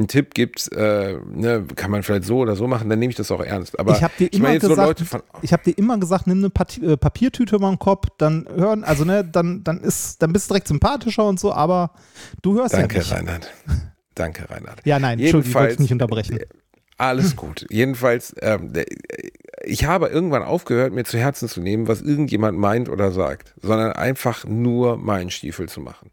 einen Tipp gibt, äh, ne, kann man vielleicht so oder so machen, dann nehme ich das auch ernst. Aber ich habe dir, immer gesagt, so ich hab dir immer gesagt, nimm eine Pat äh, Papiertüte über den Kopf, dann hören, also ne, dann, dann ist, dann bist du direkt sympathischer und so, aber du hörst Danke, ja nicht. Danke, Reinhard. (laughs) Danke, Reinhard. Ja, nein, Entschuldigung, ich wollte nicht unterbrechen. Alles gut. Jedenfalls, ähm, ich habe irgendwann aufgehört, mir zu Herzen zu nehmen, was irgendjemand meint oder sagt, sondern einfach nur meinen Stiefel zu machen.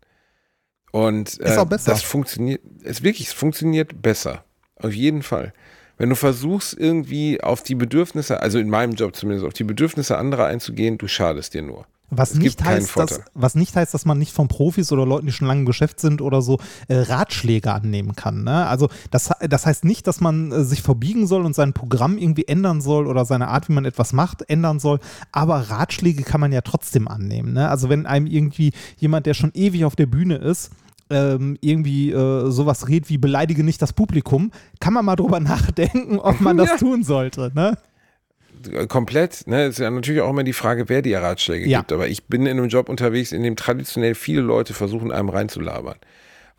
Und äh, Ist auch besser. das funktioniert, es wirklich, es funktioniert besser. Auf jeden Fall. Wenn du versuchst, irgendwie auf die Bedürfnisse, also in meinem Job zumindest, auf die Bedürfnisse anderer einzugehen, du schadest dir nur. Was Es nicht, heißt, dass, was nicht heißt, dass man nicht von Profis oder Leuten, die schon lange im Geschäft sind oder so, äh, Ratschläge annehmen kann. Ne? Also das, das heißt nicht, dass man äh, sich verbiegen soll und sein Programm irgendwie ändern soll oder seine Art, wie man etwas macht, ändern soll. Aber Ratschläge kann man ja trotzdem annehmen. Ne? Also wenn einem irgendwie jemand, der schon ewig auf der Bühne ist, ähm, irgendwie äh, sowas redet wie beleidige nicht das Publikum, kann man mal drüber (laughs) nachdenken, ob man das Ja. tun sollte. Ne? komplett, ne, ist ja natürlich auch immer die Frage, wer die Ratschläge Ja. gibt. Aber ich bin in einem Job unterwegs, in dem traditionell viele Leute versuchen, einem reinzulabern.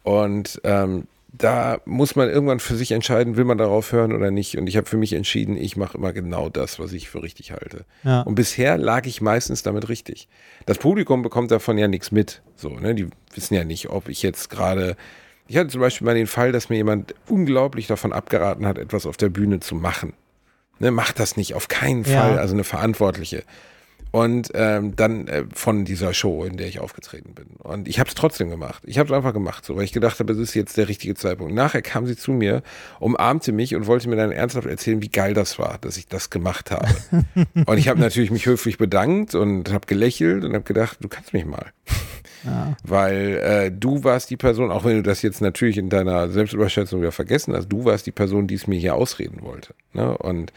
Und ähm, da muss man irgendwann für sich entscheiden, will man darauf hören oder nicht. Und ich habe für mich entschieden, ich mache immer genau das, was ich für richtig halte. Ja. Und bisher lag ich meistens damit richtig. Das Publikum bekommt davon ja nichts mit. So, ne? Die wissen ja nicht, ob ich jetzt gerade. Ich hatte zum Beispiel mal den Fall, dass mir jemand unglaublich davon abgeraten hat, etwas auf der Bühne zu machen. Ne, macht das nicht, auf keinen Ja. Fall, also eine Verantwortliche. Und ähm, dann äh, von dieser Show, in der ich aufgetreten bin. Und ich habe es trotzdem gemacht. Ich habe es einfach gemacht, so, weil ich gedacht habe, es ist jetzt der richtige Zeitpunkt. Nachher kam sie zu mir, umarmte mich und wollte mir dann ernsthaft erzählen, wie geil das war, dass ich das gemacht habe. (laughs) und ich habe natürlich mich höflich bedankt und habe gelächelt und habe gedacht, du kannst mich mal. Weil äh, du warst die Person, auch wenn du das jetzt natürlich in deiner Selbstüberschätzung wieder vergessen hast, du warst die Person, die es mir hier ausreden wollte. Ne? Und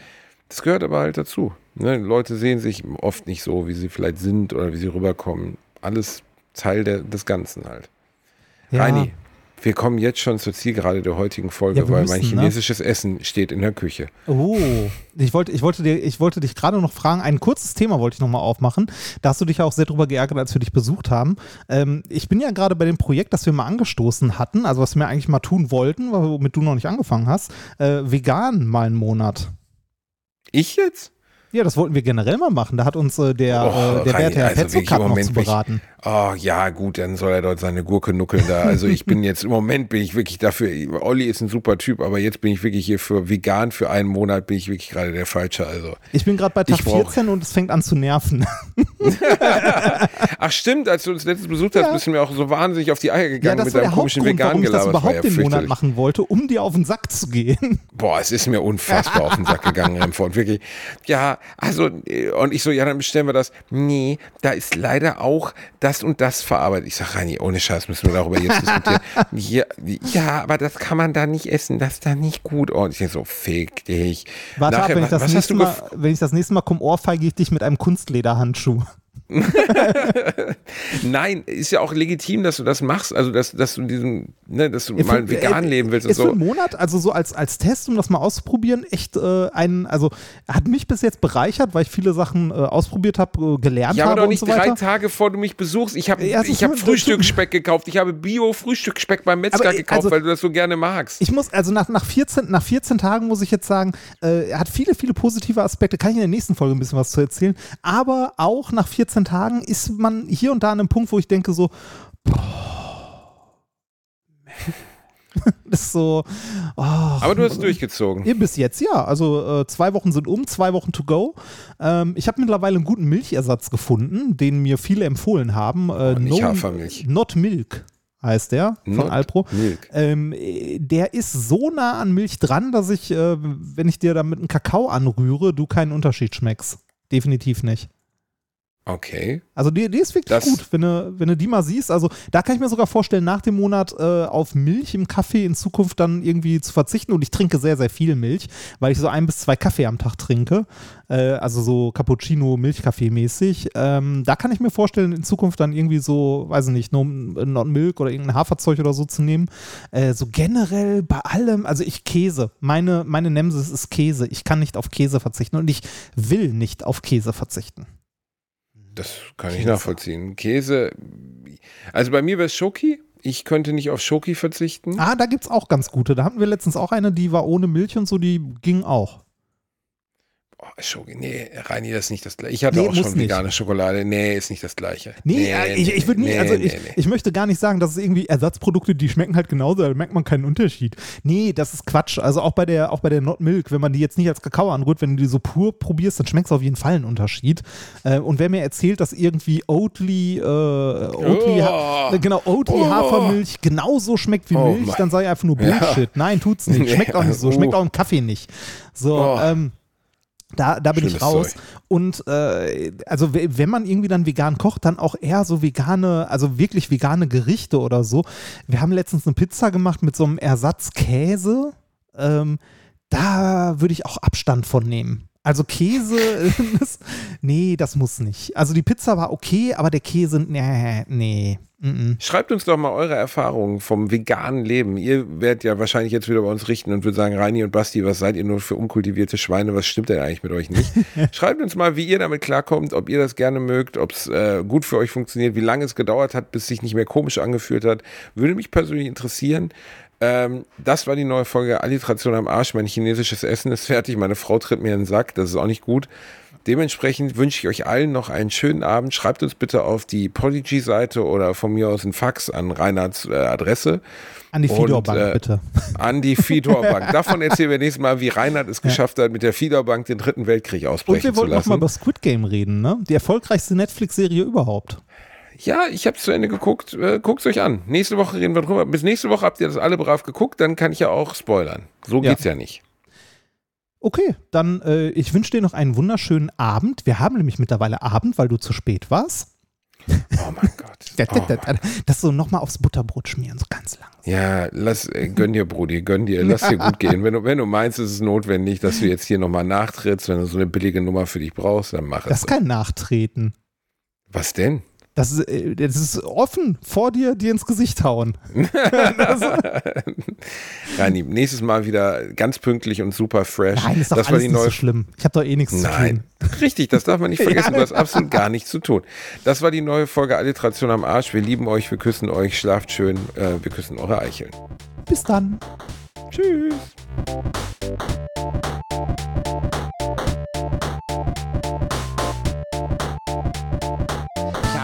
das gehört aber halt dazu. Ne? Leute sehen sich oft nicht so, wie sie vielleicht sind oder wie sie rüberkommen. Alles Teil der, des Ganzen halt. Ja. Reini, wir kommen jetzt schon zur Zielgerade der heutigen Folge, Ja, weil mein müssen, ne? chinesisches Essen steht in der Küche. Oh, ich wollte, ich, wollte dir, ich wollte dich gerade noch fragen, ein kurzes Thema wollte ich nochmal aufmachen. Da hast du dich ja auch sehr drüber geärgert, als wir dich besucht haben. Ähm, ich bin ja gerade bei dem Projekt, das wir mal angestoßen hatten, also was wir eigentlich mal tun wollten, womit du noch nicht angefangen hast, äh, vegan mal einen Monat. Ich jetzt? Ja, das wollten wir generell mal machen. Da hat uns äh, der, Oh, äh, der werte Herr also Petzokat noch Moment zu bin ich- beraten. Oh ja, gut, dann soll er dort seine Gurke nuckeln da. Also ich bin jetzt, im Moment bin ich wirklich dafür, Olli ist ein super Typ, aber jetzt bin ich wirklich hier für vegan für einen Monat bin ich wirklich gerade der Falsche. Also. Ich bin gerade bei Tag Ich brauch- 14 und es fängt an zu nerven. Ach stimmt, als du uns letztens besucht hast, Ja. bist du mir auch so wahnsinnig auf die Eier Ja, gegangen das mit deinem komischen Hauptgrund, warum ich das überhaupt ja den Monat machen wollte, um dir auf den Sack zu gehen. Boah, es ist mir unfassbar auf den Sack gegangen, Remford. Wirklich. Ja, also, äh, und ich so, ja, dann bestellen wir das. Nee, da ist leider auch das und das verarbeitet. Ich sag, Reini, ohne Scheiß müssen wir darüber jetzt diskutieren. (laughs) ja, ja, aber das kann man da nicht essen, das ist da nicht gut. Und ich so, fick dich. Warte Nachher, ab, wenn ich, was nächste du Mal, wenn ich das nächste Mal komme, ohrfeige ich dich mit einem Kunstlederhandschuh. (laughs) Nein, ist ja auch legitim, dass du das machst. Also, dass, dass du diesen, ne, dass du mal Für- vegan äh, leben willst und ist für so. einen Monat, also so als, als Test, um das mal auszuprobieren, echt äh, ein, also hat mich bis jetzt bereichert, weil ich viele Sachen äh, ausprobiert habe, äh, gelernt Ja, aber habe doch und nicht so drei weiter. Tage vor du mich besuchst. Ich habe Ja, ich hab Frühstücksspeck gekauft. Ich habe Bio-Frühstücksspeck beim Metzger Aber, äh, gekauft, also- weil du das so gerne magst. Ich muss, also nach, nach, 14, nach 14 Tagen muss ich jetzt sagen, äh, er hat viele, viele positive Aspekte, kann ich in der nächsten Folge ein bisschen was zu erzählen, aber auch nach 14 Tagen ist man hier und da an einem Punkt, wo ich denke so, boah, (laughs) das ist so, oh, aber du hast es durchgezogen. Bis jetzt ja. Also äh, zwei Wochen sind um, zwei Wochen to go. Ähm, ich habe mittlerweile einen guten Milchersatz gefunden, den mir viele empfohlen haben. Äh, Oh, nicht Hafermilch. Not Milk heißt der von Not Alpro. Ähm, äh, der ist so nah an Milch dran, dass ich, äh, wenn ich dir damit einen Kakao anrühre, du keinen Unterschied schmeckst. Definitiv nicht. Okay. Also die, die ist wirklich Das- gut, wenn du, wenn du die mal siehst. Also da kann ich mir sogar vorstellen, nach dem Monat äh, auf Milch im Kaffee in Zukunft dann irgendwie zu verzichten. Und ich trinke sehr, sehr viel Milch, weil ich so ein bis zwei Kaffee am Tag trinke. Äh, also so Cappuccino, Milchkaffee mäßig. Ähm, da kann ich mir vorstellen, in Zukunft dann irgendwie so, weiß ich nicht, No- Not Milk oder irgendein Haferzeug oder so zu nehmen. Äh, so generell bei allem, also ich Käse. Meine, meine Nemesis ist Käse. Ich kann nicht auf Käse verzichten und ich will nicht auf Käse verzichten. Das kann ich Käse. nachvollziehen. Käse. Also bei mir wäre es Schoki. Ich könnte nicht auf Schoki verzichten. Ah, da gibt es auch ganz gute. Da hatten wir letztens auch eine, die war ohne Milch und so, die ging auch. Oh, Schoki, nee, Reini, das ist nicht das gleiche. Ich hatte Nee, auch schon nicht. vegane Schokolade. Nee, ist nicht das gleiche. Nee, äh, ich, ich würde nicht, nee, also nee, ich, nee. ich möchte gar nicht sagen, dass es irgendwie Ersatzprodukte, die schmecken halt genauso, da merkt man keinen Unterschied. Nee, das ist Quatsch. Also auch bei der, auch bei der Not Milk, wenn man die jetzt nicht als Kakao anrührt, wenn du die so pur probierst, dann schmeckt es auf jeden Fall einen Unterschied. Äh, und wer mir erzählt, dass irgendwie Oatly, äh, Oatly, Oh. genau, Oatly Oh. Hafermilch genauso schmeckt wie Oh Milch, mein- dann ich einfach nur Ja. Bullshit. Nein, tut's nicht. (laughs) Schmeckt auch nicht so. Oh. Schmeckt auch im Kaffee nicht. So, Oh. ähm, da, da bin ich Schlimmes raus. Zeug. Und äh, also we- wenn man irgendwie dann vegan kocht, dann auch eher so vegane, also wirklich vegane Gerichte oder so. Wir haben letztens eine Pizza gemacht mit so einem Ersatzkäse. Ähm, da würde ich auch Abstand von nehmen. Also Käse, (laughs) das, nee, das muss nicht. Also die Pizza war okay, aber der Käse, nee, nee. Mm -mm. Schreibt uns doch mal eure Erfahrungen vom veganen Leben. Ihr werdet ja wahrscheinlich jetzt wieder bei uns richten und würdet sagen, Reini und Basti, was seid ihr nur für unkultivierte Schweine? Was stimmt denn eigentlich mit euch nicht? (laughs) Schreibt uns mal, wie ihr damit klarkommt, ob ihr das gerne mögt, ob es äh, gut für euch funktioniert, wie lange es gedauert hat, bis sich nicht mehr komisch angefühlt hat. Würde mich persönlich interessieren. Ähm, das war die neue Folge Alliteration am Arsch. Mein chinesisches Essen ist fertig. Meine Frau tritt mir in den Sack. Das ist auch nicht gut. Dementsprechend wünsche ich euch allen noch einen schönen Abend. Schreibt uns bitte auf die Podigy-Seite oder von mir aus einen Fax an Reinhards äh, Adresse. An die Und, Fidor-Bank, äh, bitte. An die Fidor-Bank. (laughs) Davon erzählen wir nächstes Mal, wie Reinhard es geschafft hat, mit der Fidor-Bank den dritten Weltkrieg Und ausbrechen wir zu wollten noch lassen. mal über Squid Game reden, ne? Die erfolgreichste Netflix-Serie überhaupt. Ja, ich habe es zu Ende geguckt. Äh, Guckt es euch an. Nächste Woche reden wir drüber. Bis nächste Woche habt ihr das alle brav geguckt, dann kann ich ja auch spoilern. So Ja. geht's ja nicht. Okay, dann äh, ich wünsche dir noch einen wunderschönen Abend. Wir haben nämlich mittlerweile Abend, weil du zu spät warst. Oh mein Gott. (laughs) Oh. da, da, das so nochmal aufs Butterbrot schmieren, so ganz lang. Ja, lass, äh, gönn dir, Brudi, gönn dir, lass dir gut (laughs) gehen. Wenn du, wenn du meinst, es ist notwendig, dass du jetzt hier nochmal nachtrittst, wenn du so eine billige Nummer für dich brauchst, dann mach Das es. ist kein Nachtreten. Was denn? Das ist, äh, das ist offen vor dir, dir ins Gesicht hauen. (laughs) Reini, nächstes Mal wieder ganz pünktlich und super fresh. Nein, ist doch das war alles die nicht neue so schlimm. Ich habe doch eh nichts Nein, zu tun. richtig, das darf man nicht (laughs) vergessen. Ja. Du hast absolut gar nichts zu tun. Das war die neue Folge Alliteration am Arsch. Wir lieben euch, wir küssen euch, schlaft schön, äh, wir küssen eure Eicheln. Bis dann. Tschüss.